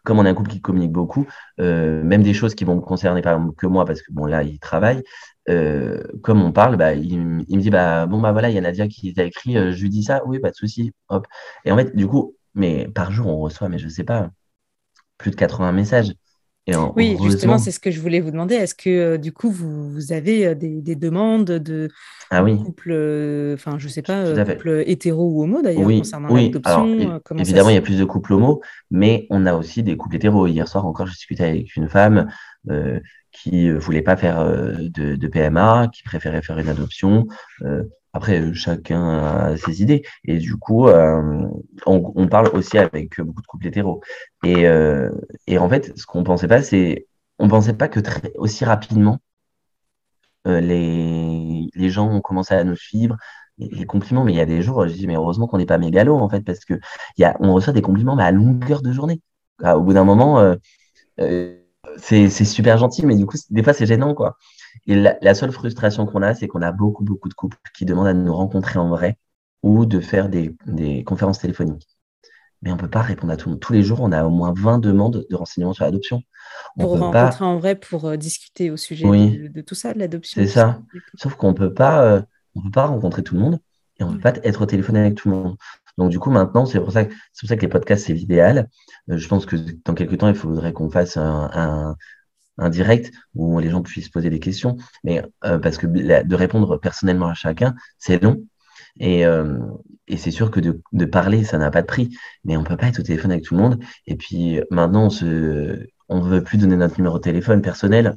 comme on est un couple qui communique beaucoup, même des choses qui vont me concerner par exemple que moi, parce que bon là, il travaille, euh, comme on parle, bah, il, me dit bah bon bah voilà, il y a Nadia qui t'a écrit, euh, je lui dis ça, oui, pas de souci, hop. Et en fait, du coup, mais par jour on reçoit, mais je sais pas, plus de 80 messages. Oui, justement, c'est ce que je voulais vous demander. Est-ce que euh, du coup, vous, avez des, demandes de ah, oui. couples, enfin, je sais pas, couples hétéro ou homo d'ailleurs, oui, concernant oui. l'adoption Évidemment, il y a plus de couples homo, mais on a aussi des couples hétéros. Hier soir encore, j'ai discuté avec une femme qui euh, voulait pas faire euh, de, PMA, qui préférait faire une adoption. Euh, après, chacun a ses idées. Et du coup, on, parle aussi avec beaucoup de couples hétéros. Et, en fait, ce qu'on pensait pas, c'est on pensait pas que très, aussi rapidement les, les gens ont commencé à nous suivre, les compliments, mais il y a des jours, je dis, mais heureusement qu'on n'est pas mégalo, en fait, parce que y a, on reçoit des compliments, mais à longueur de journée. Au bout d'un moment, c'est super gentil, mais du coup, des fois, c'est gênant, quoi. Et la, seule frustration qu'on a, c'est qu'on a beaucoup, beaucoup de couples qui demandent à nous rencontrer en vrai ou de faire des, conférences téléphoniques. Mais on ne peut pas répondre à tout. Tous les jours, on a au moins 20 demandes de renseignements sur l'adoption. Pour rencontrer en vrai, pour euh, discuter au sujet de, tout ça, de l'adoption. C'est ça. Sauf qu'on ne peut pas, euh, peut pas rencontrer tout le monde et on ne peut pas être au téléphone avec tout le monde. Donc du coup, maintenant, c'est pour ça, pour ça que les podcasts, c'est l'idéal. Euh, je pense que dans quelques temps, il faudrait qu'on fasse un, un, direct où les gens puissent poser des questions. Mais euh, parce que de répondre personnellement à chacun, c'est long. Et, euh, et c'est sûr que de, de parler, ça n'a pas de prix. Mais on peut pas être au téléphone avec tout le monde. Et puis maintenant, on se, on veut plus donner notre numéro de téléphone personnel.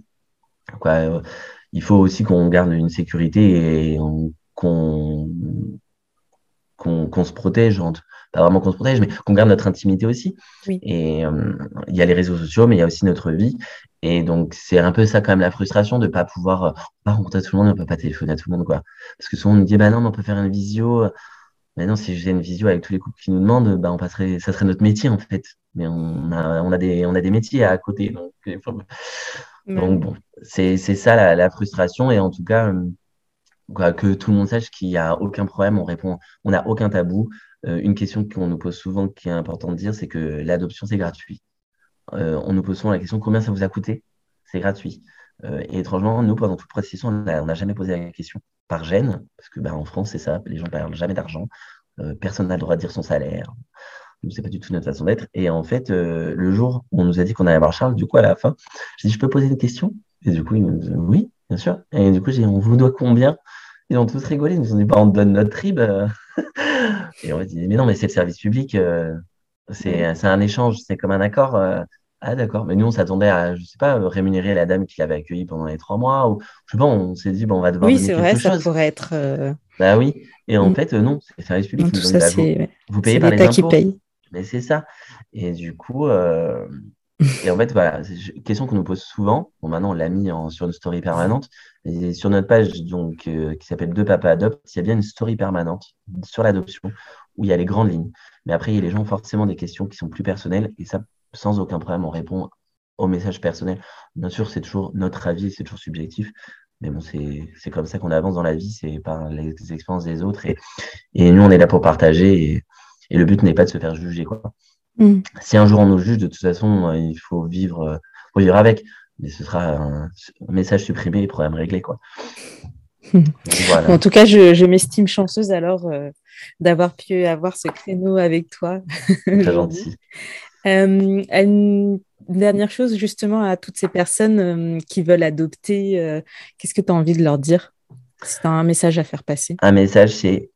Quoi, il faut aussi qu'on garde une sécurité et qu'on qu'on se protège, pas vraiment qu'on se protège, mais qu'on garde notre intimité aussi. Et euh, il y a les réseaux sociaux, mais il y a aussi notre vie. Et donc, c'est un peu ça quand même la frustration de ne pas pouvoir euh, pas rencontrer tout le monde, on ne peut pas téléphoner à tout le monde. quoi. Parce que souvent, on nous dit, bah non, mais on peut faire une visio. Mais non, si je faisais une visio avec tous les couples qui nous demandent, bah, on passerait, ça serait notre métier en fait. Mais on a, on a, des, on a des métiers à côté. Donc, donc bon, c'est ça la, la, frustration. Et en tout cas, euh, que tout le monde sache qu'il n'y a aucun problème, on répond, on n'a aucun tabou. Euh, une question qu'on nous pose souvent, qui est important de dire, c'est que l'adoption, c'est gratuit. Euh, on nous pose souvent la question combien ça vous a coûté? C'est gratuit. Euh, et étrangement, nous, pendant toute procession, on n'a jamais posé la question par gêne, parce que ben, en France, c'est ça, les gens ne parlent jamais d'argent, personne n'a le droit de dire son salaire. Nous, c'est pas du tout notre façon d'être. Et en fait, le jour où on nous a dit qu'on allait voir Charles, du coup, à la fin, j'ai dit, je peux poser une question? Et du coup, il nous dit, oui, bien sûr. Et du coup, j'ai dit, on vous doit combien? Ils ont tous rigolé. Ils nous ont dit, bah, on te donne notre trib. <laughs> et on a dit, mais non, mais c'est le service public. Euh, c'est un échange, c'est comme un accord. Euh. ah, d'accord. Mais nous, on s'attendait à, je sais pas, rémunérer la dame qui l'avait accueilli pendant les trois mois. Ou, je sais pas, on s'est dit, bon, on va devoir. Oui, c'est vrai, ça pourrait être. Euh, bah oui. Et en mm. fait, non, c'est le service public. tout ça, bah, vous, payez par les impôts. qui paye. Mais c'est ça. Et du coup, et en fait, voilà, question qu'on nous pose souvent. Bon, maintenant, on l'a mis en, sur une story permanente. Et sur notre page, donc, euh, qui s'appelle Deux Papas Adoptent, il y a bien une story permanente sur l'adoption où il y a les grandes lignes. Mais après, il y a les gens forcément des questions qui sont plus personnelles et ça, sans aucun problème, on répond au message personnel. Bien sûr, c'est toujours notre avis, c'est toujours subjectif. Mais bon, c'est comme ça qu'on avance dans la vie, c'est par les, expériences des autres. Et, et, nous, on est là pour partager. Et, et le but n'est pas de se faire juger. Quoi. Mm. Si un jour on nous juge, de toute façon, euh, il faut vivre, euh, faut vivre avec. Mais ce sera un, message supprimé et problème réglé. Quoi. <laughs> En tout cas, je, m'estime chanceuse alors euh, d'avoir pu avoir ce créneau avec toi. <laughs> Très gentil. une dernière chose, justement, à toutes ces personnes qui veulent adopter, qu'est-ce que tu as envie de leur dire? C'est un message à faire passer. Un message, c'est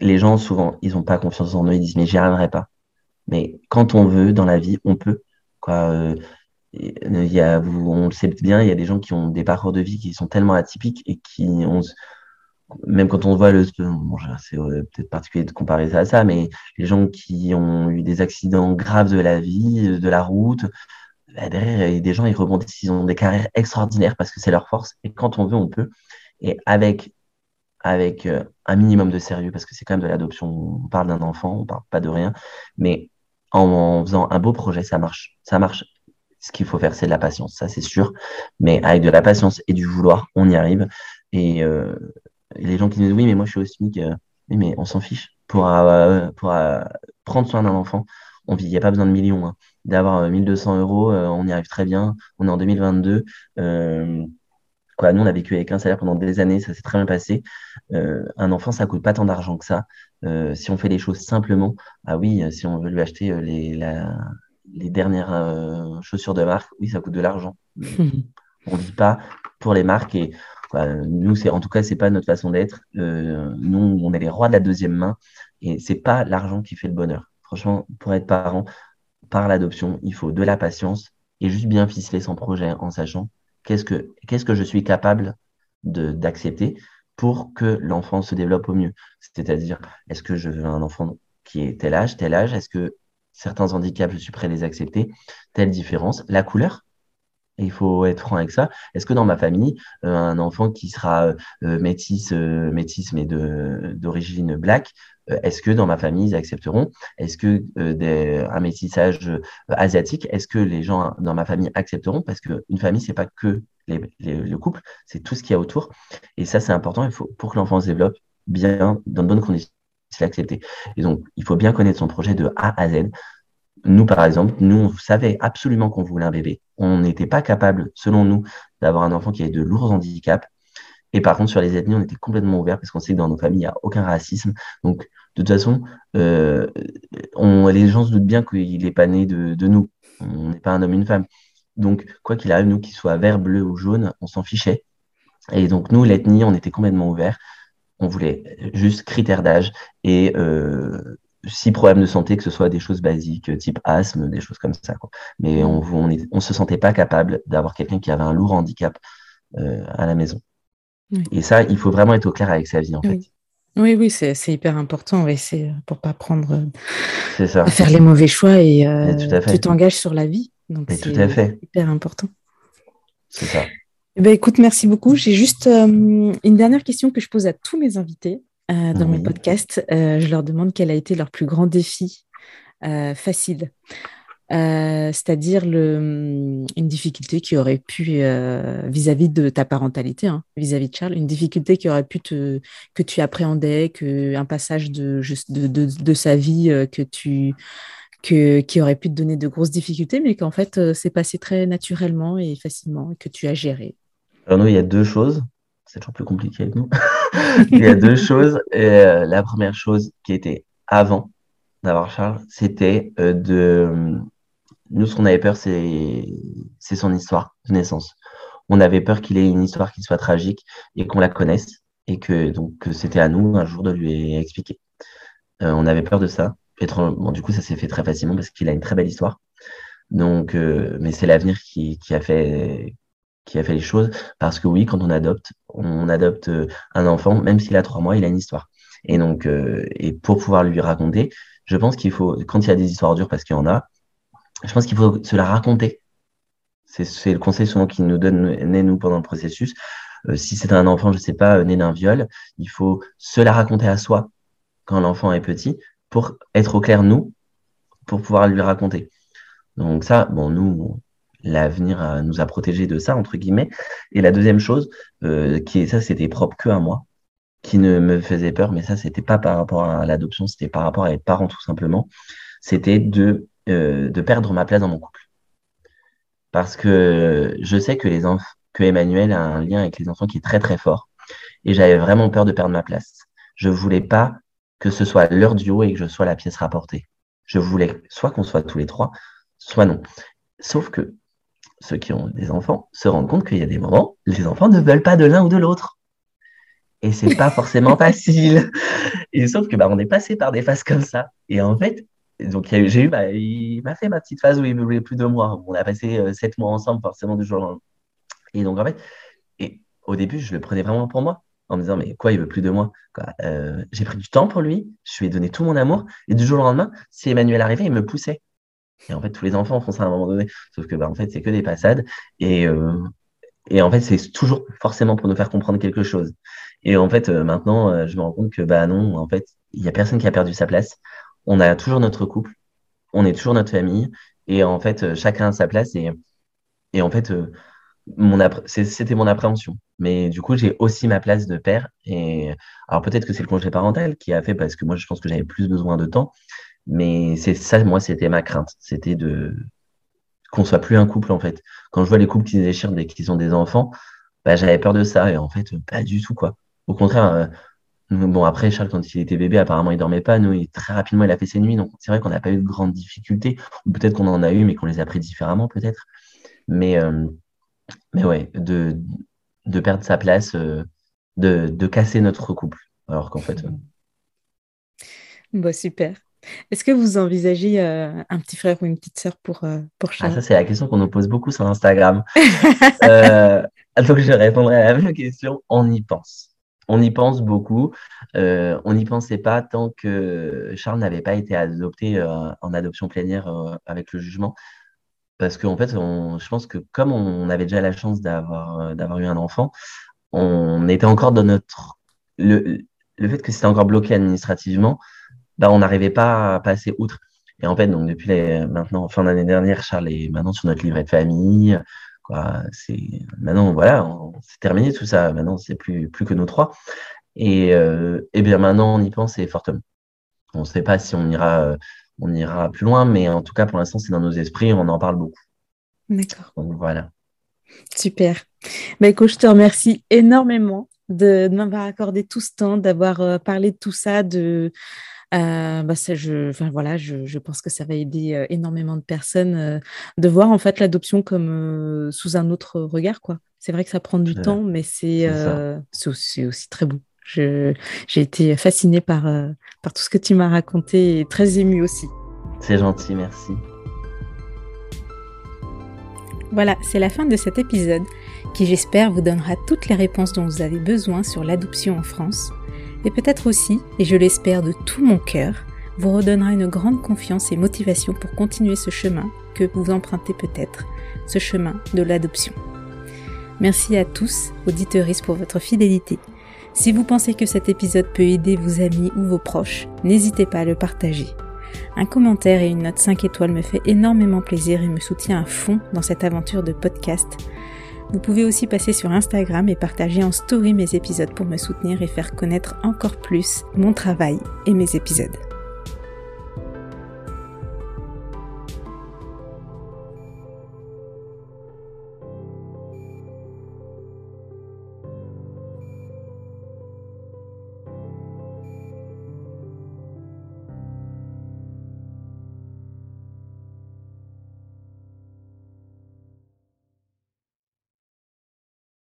les gens, souvent, ils n'ont pas confiance en eux, ils disent, mais j'y arriverai pas. Mais quand on veut dans la vie, on peut. Quoi, euh, il y a, on le sait bien, il y a des gens qui ont des parcours de vie qui sont tellement atypiques et qui ont, même quand on voit le, bon, c'est euh, peut-être particulier de comparer ça à ça, mais les gens qui ont eu des accidents graves de la vie, de la route, bah, derrière, il y a des gens, ils rebondissent, ils ont des carrières extraordinaires parce que c'est leur force. Et quand on veut, on peut. Et avec, avec euh, un minimum de sérieux, parce que c'est quand même de l'adoption, on parle d'un enfant, on parle pas de rien, mais en, faisant un beau projet, ça marche. Ça marche. Ce qu'il faut faire, c'est de la patience, ça c'est sûr. Mais avec de la patience et du vouloir, on y arrive. Et, euh, les gens qui nous disent oui, mais moi je suis au SMIC, euh, oui, mais on s'en fiche. Pour, euh, prendre soin d'un enfant, on il n'y a pas besoin de millions. Hein. D'avoir 1200 euros, on y arrive très bien. On est en 2022. Quoi, nous, on a vécu avec un salaire pendant des années, ça s'est très bien passé. un enfant, ça coûte pas tant d'argent que ça. Euh, si on fait les choses simplement, ah oui, si on veut lui acheter euh, les, les dernières euh, chaussures de marque, oui, ça coûte de l'argent. <laughs> on ne dit pas pour les marques et nous, c'est en tout cas, c'est pas notre façon d'être. nous, on est les rois de la deuxième main et c'est pas l'argent qui fait le bonheur. Franchement, pour être parent, par l'adoption, il faut de la patience et juste bien ficeler son projet en sachant qu'est-ce que qu'est-ce que je suis capable d'accepter pour que l'enfant se développe au mieux. C'est-à-dire, est-ce que je veux un enfant qui est tel âge, tel âge Est-ce que certains handicaps, je suis prêt à les accepter Telle différence La couleur? Il faut être franc avec ça. Est-ce que dans ma famille, euh, un enfant qui sera euh, euh, métis, métis mais d'origine black, est-ce que dans ma famille ils accepteront? Est-ce que des, un métissage asiatique, est-ce que les gens dans ma famille accepteront? Parce qu'une famille, c'est pas que le couple, c'est tout ce qu'il y a autour. Et ça, c'est important. Il faut, pour que l'enfant se développe bien, dans de bonnes conditions, c'est accepté. Et donc, il faut bien connaître son projet de A à Z. Nous, par exemple, nous, on savait absolument qu'on voulait un bébé. On n'était pas capable, selon nous, d'avoir un enfant qui avait de lourds handicaps. Et par contre, sur les ethnies, on était complètement ouvert parce qu'on sait que dans nos familles, il n'y a aucun racisme. Donc, de toute façon, euh, les gens se doutent bien qu'il n'est pas né de, de nous. On n'est pas un homme, une femme. Donc, quoi qu'il arrive, nous, qu'il soit vert, bleu ou jaune, on s'en fichait. Et donc, nous, l'ethnie, on était complètement ouvert. On voulait juste critères d'âge et euh, si problème de santé, que ce soit des choses basiques, type asthme, des choses comme ça. Mais on ne se sentait pas capable d'avoir quelqu'un qui avait un lourd handicap euh, à la maison. Et ça, il faut vraiment être au clair avec sa vie, en fait. Oui, oui, c'est hyper important. Oui, c'est pour pas prendre, ça. à faire les mauvais choix et, euh, tu t'engages sur la vie. Donc c'est hyper important. C'est ça. Eh ben, écoute, merci beaucoup. J'ai juste euh, une dernière question que je pose à tous mes invités euh, dans mes podcasts. Euh, je leur demande quel a été leur plus grand défi facile. c'est-à-dire une difficulté qui aurait pu, vis-à-vis de ta parentalité, hein, vis-à-vis de Charles, une difficulté qui aurait pu te, que tu appréhendais, que, un passage de, de, de, de sa vie que tu qui aurait pu te donner de grosses difficultés, mais qu'en fait, euh, c'est passé très naturellement et facilement et que tu as géré Alors nous, il y a deux choses. C'est toujours plus compliqué avec nous. <laughs> il y a deux <laughs> choses. Et, euh, la première chose qui était avant d'avoir Charles, c'était euh, de... Nous, ce qu'on avait peur, c'est son histoire de naissance. On avait peur qu'il ait une histoire qui soit tragique et qu'on la connaisse et que donc c'était à nous un jour de lui expliquer. on avait peur de ça du coup, ça s'est fait très facilement parce qu'il a une très belle histoire. Donc, euh, mais c'est l'avenir qui, a fait les choses parce que oui, quand on adopte, on adopte euh, un enfant, même s'il a trois mois, il a une histoire. Et donc, euh, et pour pouvoir lui raconter, je pense qu'il faut, quand il y a des histoires dures, parce qu'il y en a, je pense qu'il faut se la raconter. C'est le conseil souvent qu'il nous donne, nous, pendant le processus. si c'est un enfant, je sais pas, né d'un viol, il faut se la raconter à soi quand l'enfant est petit pour être au clair, nous, pour pouvoir lui raconter. Donc ça, bon, nous, l'avenir nous a protégés de ça, entre guillemets. Et la deuxième chose, euh, qui ça, c'était propre que à moi, qui ne me faisait peur, mais ça, c'était pas par rapport à l'adoption, c'était par rapport à être parent tout simplement, c'était de, euh, de perdre ma place dans mon couple. Parce que je sais que les enfants, que Emmanuel a un lien avec les enfants qui est très très fort. Et j'avais vraiment peur de perdre ma place. Je voulais pas que ce soit leur duo et que je sois la pièce rapportée. Je voulais soit qu'on soit tous les trois, soit non. Sauf que ceux qui ont des enfants se rendent compte qu'il y a des moments, les enfants ne veulent pas de l'un ou de l'autre. Et c'est pas forcément <laughs> facile. Et sauf que bah, on est passé par des phases comme ça. Et en fait, donc j'ai eu, bah, il m'a fait ma petite phase où il me voulait plus de moi. On a passé euh, sept mois ensemble, forcément du jour au lendemain. Et donc en fait, et au début, je le prenais vraiment pour moi, en me disant mais quoi, il veut plus de moi. Euh, j'ai pris du temps pour lui, je lui ai donné tout mon amour, et du jour au lendemain, si Emmanuel arrivait, il me poussait. Et en fait, tous les enfants font ça à un moment donné. Sauf que, bah, en fait, c'est que des passades. Et, euh, et en fait, c'est toujours forcément pour nous faire comprendre quelque chose. Et en fait, euh, maintenant, euh, je me rends compte que, bah non, en fait, il y a personne qui a perdu sa place. On a toujours notre couple. On est toujours notre famille. Et en fait, chacun a sa place. Et, et en fait, c'était mon appréhension. Mais du coup, j'ai aussi ma place de père. Et alors, peut-être que c'est le congé parental qui a fait parce que moi, je pense que j'avais plus besoin de temps. Mais c'est ça, moi, c'était ma crainte. C'était de qu'on soit plus un couple, en fait. Quand je vois les couples qui se déchirent dès qu'ils ont des enfants, bah, j'avais peur de ça. Et en fait, pas du tout, quoi. Au contraire, euh, bon, après, Charles, quand il était bébé, apparemment, il dormait pas. Nous, très rapidement, il a fait ses nuits. Donc, c'est vrai qu'on n'a pas eu de grandes difficultés. Ou peut-être qu'on en a eu, mais qu'on les a pris différemment, peut-être. Mais, euh, mais ouais, de, de perdre sa place, euh, de, de casser notre couple. Alors qu'en fait. Bon, super. Est-ce que vous envisagez euh, un petit frère ou une petite sœur pour, euh, pour Charles ah, Ça, c'est la question qu'on nous pose beaucoup sur Instagram. <laughs> euh, donc, je répondrai à la même question. On y pense. On y pense beaucoup. Euh, on n'y pensait pas tant que Charles n'avait pas été adopté en adoption plénière avec le jugement. Parce qu'en fait, je pense que comme on avait déjà la chance d'avoir d'avoir eu un enfant, on était encore dans notre... Le, le fait que c'était encore bloqué administrativement, bah, on n'arrivait pas à passer outre. Et en fait, donc depuis maintenant, fin d'année dernière, Charles est maintenant sur notre livret de famille. C'est maintenant voilà, c'est terminé tout ça. Maintenant, c'est plus plus que nous trois. Et, euh, et bien maintenant, on y pense et fortement. On ne sait pas si on ira on ira plus loin, mais en tout cas, pour l'instant, c'est dans nos esprits. On en parle beaucoup. D'accord. Donc voilà. Super. Bah, écoute, je te remercie énormément de, de m'avoir accordé tout ce temps, d'avoir euh, parlé de tout ça, de euh, bah ça, je, enfin, voilà, je, je, pense que ça va aider euh, énormément de personnes euh, de voir en fait l'adoption comme sous un autre regard. quoi. C'est vrai que ça prend du temps, mais c'est aussi, aussi, très beau. J'ai été fascinée par, par tout ce que tu m'as raconté et très émue aussi. C'est gentil, merci. Voilà, c'est la fin de cet épisode qui j'espère vous donnera toutes les réponses dont vous avez besoin sur l'adoption en France et peut-être aussi, et je l'espère de tout mon cœur, vous redonnera une grande confiance et motivation pour continuer ce chemin que vous empruntez peut-être, ce chemin de l'adoption. Merci à tous, auditeuristes, pour votre fidélité. Si vous pensez que cet épisode peut aider vos amis ou vos proches, n'hésitez pas à le partager. Un commentaire et une note 5 étoiles me fait énormément plaisir et me soutient à fond dans cette aventure de podcast vous pouvez aussi passer sur Instagram et partager en story mes épisodes pour me soutenir et faire connaître encore plus mon travail et mes épisodes.